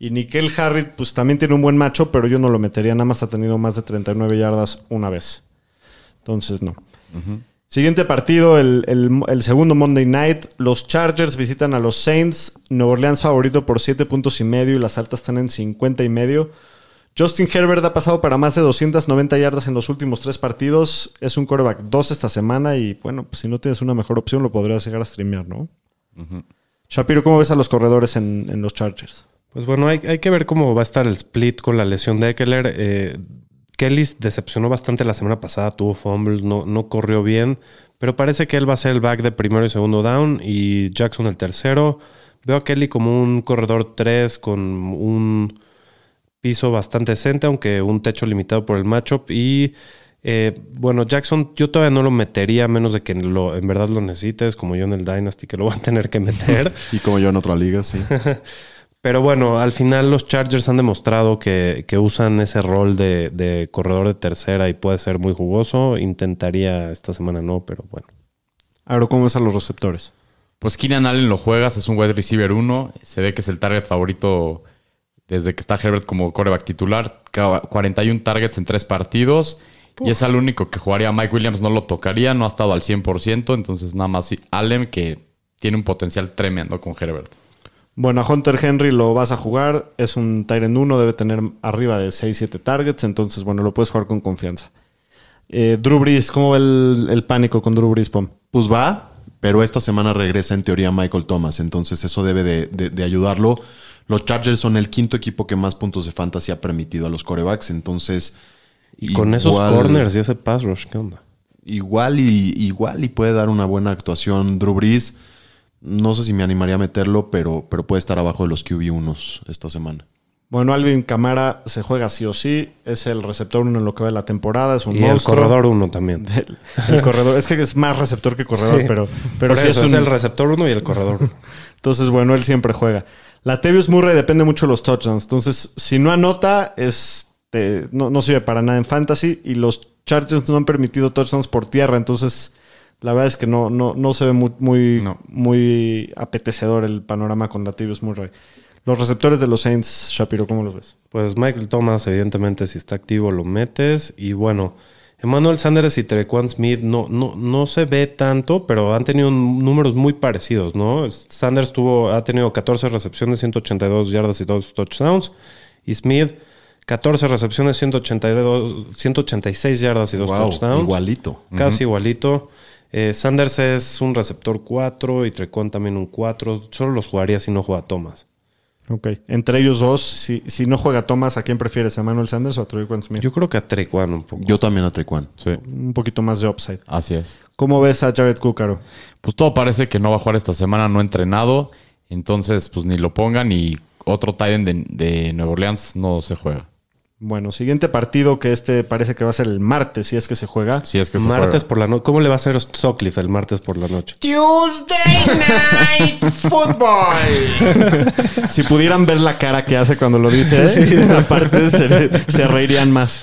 Y Nickel Harry, pues también tiene un buen macho, pero yo no lo metería. Nada más ha tenido más de 39 yardas una vez. Entonces, no. Siguiente partido, el, el- el segundo Monday Night. Los Chargers visitan a los Saints. Nueva Orleans favorito por 7 puntos y medio y las altas están en 50 y medio. Justin Herbert ha pasado para más de 290 yardas en los últimos tres partidos. Es un quarterback 2 esta semana y bueno, pues si no tienes una mejor opción lo podrías llegar a streamear, ¿no? Shapiro, ¿cómo ves a los corredores en, en los Chargers? Pues bueno, hay, hay que ver cómo va a estar el split con la lesión de Eckler. Eh, Kelly decepcionó bastante la semana pasada, tuvo fumble, no, no corrió bien, pero parece que él va a ser el back de primero y segundo down y Jackson el tercero. Veo a Kelly como un corredor 3 con un piso bastante decente, aunque un techo limitado por el matchup. Y eh, bueno, Jackson yo todavía no lo metería a menos de que lo, en verdad lo necesites, como yo en el Dynasty, que lo van a tener que meter. Y como yo en otra liga, sí. Pero bueno, al final los Chargers han demostrado que, que usan ese rol de, de corredor de tercera y puede ser muy jugoso. Intentaría esta semana no, pero bueno. Aro, ¿cómo ves a los receptores? Pues Keenan Allen lo juegas, es un wide receiver 1. Se ve que es el target favorito desde que está Herbert como coreback titular. Ca- 41 targets en tres partidos. Y es el único que jugaría. Mike Williams no lo tocaría, no ha estado al 100%. Entonces, nada más Allen que tiene un potencial tremendo con Herbert. Bueno, a Hunter Henry lo vas a jugar. Es un Tyrant 1, debe tener arriba de 6-7 targets. Entonces, bueno, lo puedes jugar con confianza. Eh, Drew Brees, ¿cómo va el, el pánico con Drew Brees, Pom? Pues va, pero esta semana regresa en teoría Michael Thomas, entonces eso debe de, de- de ayudarlo. Los Chargers son el quinto equipo que más puntos de fantasy ha permitido a los corebacks, entonces... Y con esos corners y ese pass rush, ¿qué onda? Igual y, igual y puede dar una buena actuación Drew Brees. No sé si me animaría a meterlo, pero, pero puede estar abajo de los QB1 esta semana. Bueno, Alvin Camara se juega sí o sí. Es el receptor 1 en lo que va de la temporada. Es un Y el corredor uno también. El, el corredor. Es que es más receptor que corredor, Sí. pero, pero Por sí eso, es el receptor uno y el corredor uno. Entonces, bueno, él siempre juega. Latavius Murray depende mucho de los touchdowns. Entonces, si no anota, es, eh, no, no sirve para nada en fantasy. Y los Chargers no han permitido touchdowns por tierra. Entonces, la verdad es que no, no, no se ve muy, muy, No. muy apetecedor el panorama con Latavius Murray. Los receptores de los Saints, Shapiro, ¿cómo los ves? Pues Michael Thomas, evidentemente, si está activo, lo metes. Y bueno, Emmanuel Sanders y Trequan Smith no, no, no se ve tanto, pero han tenido números muy parecidos, ¿no? Sanders tuvo, ha tenido 14 recepciones, 182 yardas y 2 touchdowns. Y Smith, 14 recepciones, 182, 186 yardas y 2 Wow, touchdowns. igualito. Casi igualito. Eh, Sanders es un receptor 4 y Trequan también un 4. Solo los jugaría si no juega Thomas. Ok. Entre ellos dos, si, si no juega Thomas, ¿a quién prefieres? ¿A Manuel Sanders o a Trequan Smith? Yo creo que a Trequan un poco. Yo también a Trequan. Sí, Un poquito más de upside. así es. ¿Cómo ves a Jared Cook, Pues todo parece que no va a jugar esta semana, no ha entrenado. Entonces, pues ni lo pongan y otro Titan de, de Nueva Orleans no se juega. Bueno, siguiente partido que este parece que va a ser el martes, si es que se juega. Si es que se martes juega. por la noche. ¿Cómo le va a hacer Sutcliffe el martes por la noche? Tuesday Night Football. Si pudieran ver la cara que hace cuando lo dice, aparte se, se reirían más.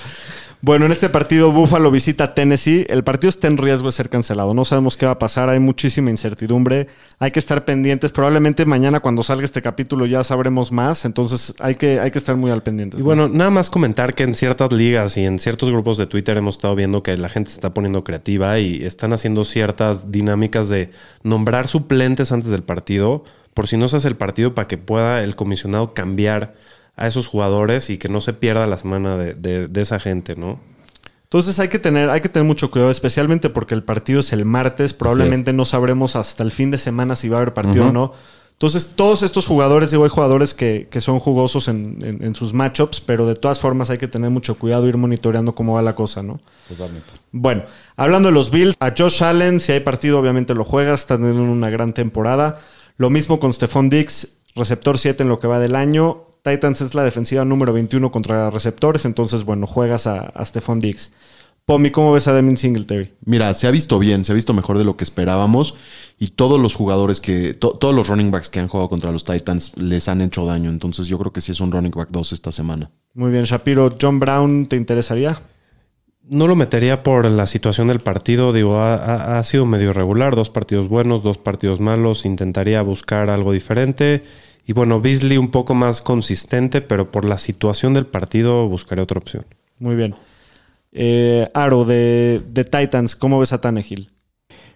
Bueno, en este partido Buffalo visita Tennessee. El partido está en riesgo de ser cancelado. No sabemos qué va a pasar. Hay muchísima incertidumbre. Hay que estar pendientes. Probablemente mañana cuando salga este capítulo ya sabremos más. Entonces hay que, hay que estar muy al pendiente. Y bueno, nada más comentar que en ciertas ligas y en ciertos grupos de Twitter hemos estado viendo que la gente se está poniendo creativa y están haciendo ciertas dinámicas de nombrar suplentes antes del partido, por si no se hace el partido, para que pueda el comisionado cambiar a esos jugadores y que no se pierda la semana de, de- de esa gente, ¿no? Entonces hay que tener, hay que tener mucho cuidado, especialmente porque el partido es el martes. Probablemente no sabremos hasta el fin de semana si va a haber partido o no. Entonces, todos estos jugadores, digo, hay jugadores que, que son jugosos en, en- en sus matchups, pero de todas formas hay que tener mucho cuidado, ir monitoreando cómo va la cosa, ¿no? Totalmente. Bueno, hablando de los Bills, a Josh Allen, si hay partido, obviamente lo juega, está teniendo una gran temporada. Lo mismo con Stephon Diggs, receptor 7 en lo que va del año. Titans es la defensiva número 21 contra receptores, entonces, bueno, juegas a, a Stephon Diggs. Pomi, ¿cómo ves a Devin Singletary? Mira, se ha visto bien, se ha visto mejor de lo que esperábamos y todos los jugadores que, to- todos los running backs que han jugado contra los Titans les han hecho daño. Entonces yo creo que sí es un running back 2 esta semana. Muy bien, Shapiro. ¿John Brown te interesaría? No lo metería por la situación del partido. Digo, ha, ha- ha sido medio regular. Dos partidos buenos, dos partidos malos. Intentaría buscar algo diferente. Y bueno, Beasley un poco más consistente, pero por la situación del partido buscaré otra opción. Muy bien. Eh, Aro, de, de Titans, ¿cómo ves a Tannehill?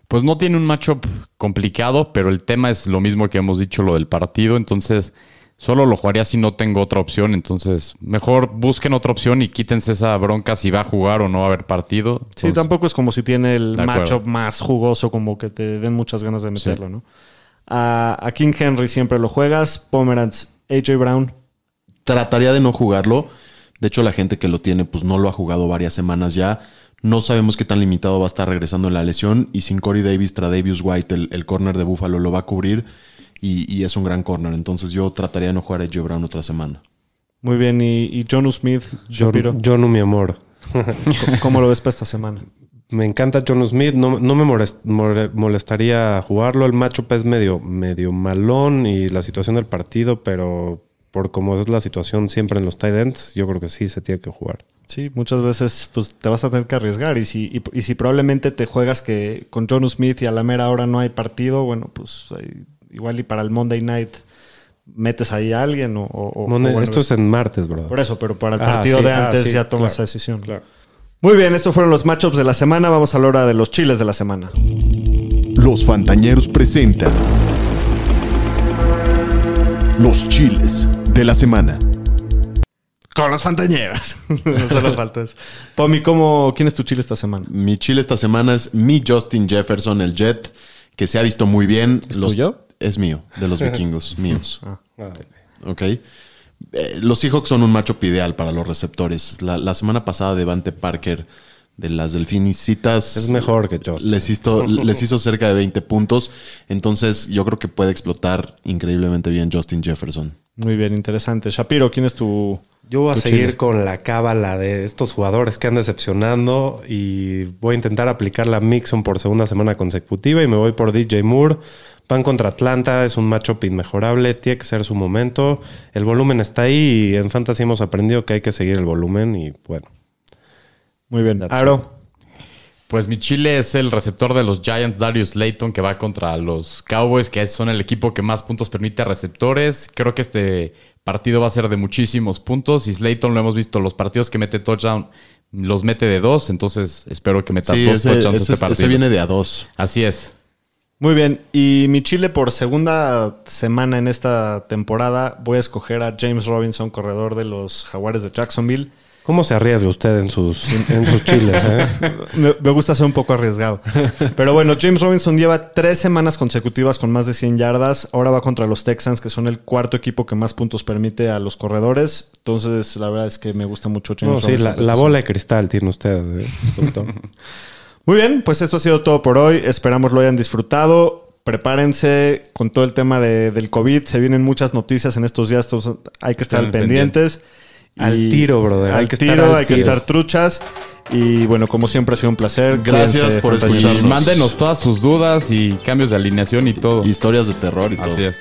Pues no tiene un matchup complicado, pero el tema es lo mismo que hemos dicho, lo del partido. Entonces, solo lo jugaría si no tengo otra opción. Entonces, mejor busquen otra opción y quítense esa bronca si va a jugar o no va a haber partido. Sí, tampoco es como si tiene el matchup más jugoso, como que te den muchas ganas de meterlo, ¿no? A, a King Henry siempre lo juegas. Pomeranz, AJ Brown. Trataría de no jugarlo. De hecho, la gente que lo tiene, pues no lo ha jugado varias semanas ya. No sabemos qué tan limitado va a estar regresando en la lesión. Y sin Corey Davis, Tradavius White, el, el corner de Buffalo, lo va a cubrir. Y, y es un gran corner. Entonces yo trataría de no jugar a AJ Brown otra semana. Muy bien. Y, y Jonu Smith, Jonu, mi amor. ¿Cómo- ¿Cómo lo ves para esta semana? Me encanta John Smith, no, no me molest- molestaría jugarlo. El matchup es medio, medio malón y la situación del partido, pero por como es la situación siempre en los tight ends, yo creo que sí se tiene que jugar. Sí, muchas veces pues, te vas a tener que arriesgar. Y si, y, y si probablemente te juegas que con Jonu Smith y a la mera hora no hay partido, bueno, pues igual y para el Monday night metes ahí a alguien o... o- bueno, Esto es en martes, bro. Por eso, pero para el Ah, partido sí, de ah, antes sí, ya tomas claro, esa decisión. claro. Muy bien, estos fueron los matchups de la semana. Vamos a la hora de los chiles de la semana. Los Fantañeros presentan los chiles de la semana. Con los fantañeros. no solo falta eso. Pomi, ¿cómo, ¿quién es tu chile esta semana? Mi chile esta semana es mi Justin Jefferson, el Jet, que se ha visto muy bien. ¿Es tuyo? Es mío, de los vikingos, míos. Ah, Ok. Eh, los Seahawks son un matchup ideal para los receptores. La, la semana pasada, Devante Parker de las Delfinicitas. Es mejor que Josh. Les hizo, les hizo cerca de 20 puntos. Entonces, yo creo que puede explotar increíblemente bien Justin Jefferson. Muy bien, interesante. Shapiro, ¿quién es tu. Yo voy a seguir chile? con la cábala de estos jugadores que han decepcionando y voy a intentar aplicar la Mixon por segunda semana consecutiva y me voy por DJ Moore. Van contra Atlanta, es un matchup inmejorable, tiene que ser su momento. El volumen está ahí y en Fantasy hemos aprendido que hay que seguir el volumen y bueno. Muy bien. Aro. Pues mi chile es el receptor de los Giants, Darius Layton, que va contra los Cowboys, que son el equipo que más puntos permite a receptores. Creo que este partido va a ser de muchísimos puntos. Y Slayton lo hemos visto, los partidos que mete touchdown los mete de dos. Entonces espero que meta Sí, dos ese, touchdowns ese- este partido. ese viene de a dos. Así es. Muy bien. Y mi chile por segunda semana en esta temporada voy a escoger a James Robinson, corredor de los Jaguares de Jacksonville. ¿Cómo se arriesga usted en sus, en sus chiles? eh? Me, me gusta ser un poco arriesgado. Pero bueno, James Robinson lleva tres semanas consecutivas con más de 100 yardas. Ahora va contra los Texans, que son el cuarto equipo que más puntos permite a los corredores. Entonces, la verdad es que me gusta mucho James No, sí, Robinson. la, esta la bola de cristal tiene usted, eh, doctor. Muy bien, pues esto ha sido todo por hoy. Esperamos lo hayan disfrutado. Prepárense con todo el tema de- del COVID. Se vienen muchas noticias en estos días. entonces hay que estar pendientes. Al tiro, brother. Al Hay que estar tiro, al hay que estar truchas. Y bueno, como siempre ha sido un placer. Gracias Cuídense, por Fontañeros. Y escucharnos. mándenos todas sus dudas y cambios de alineación y todo. Historias de terror y todo. Así es.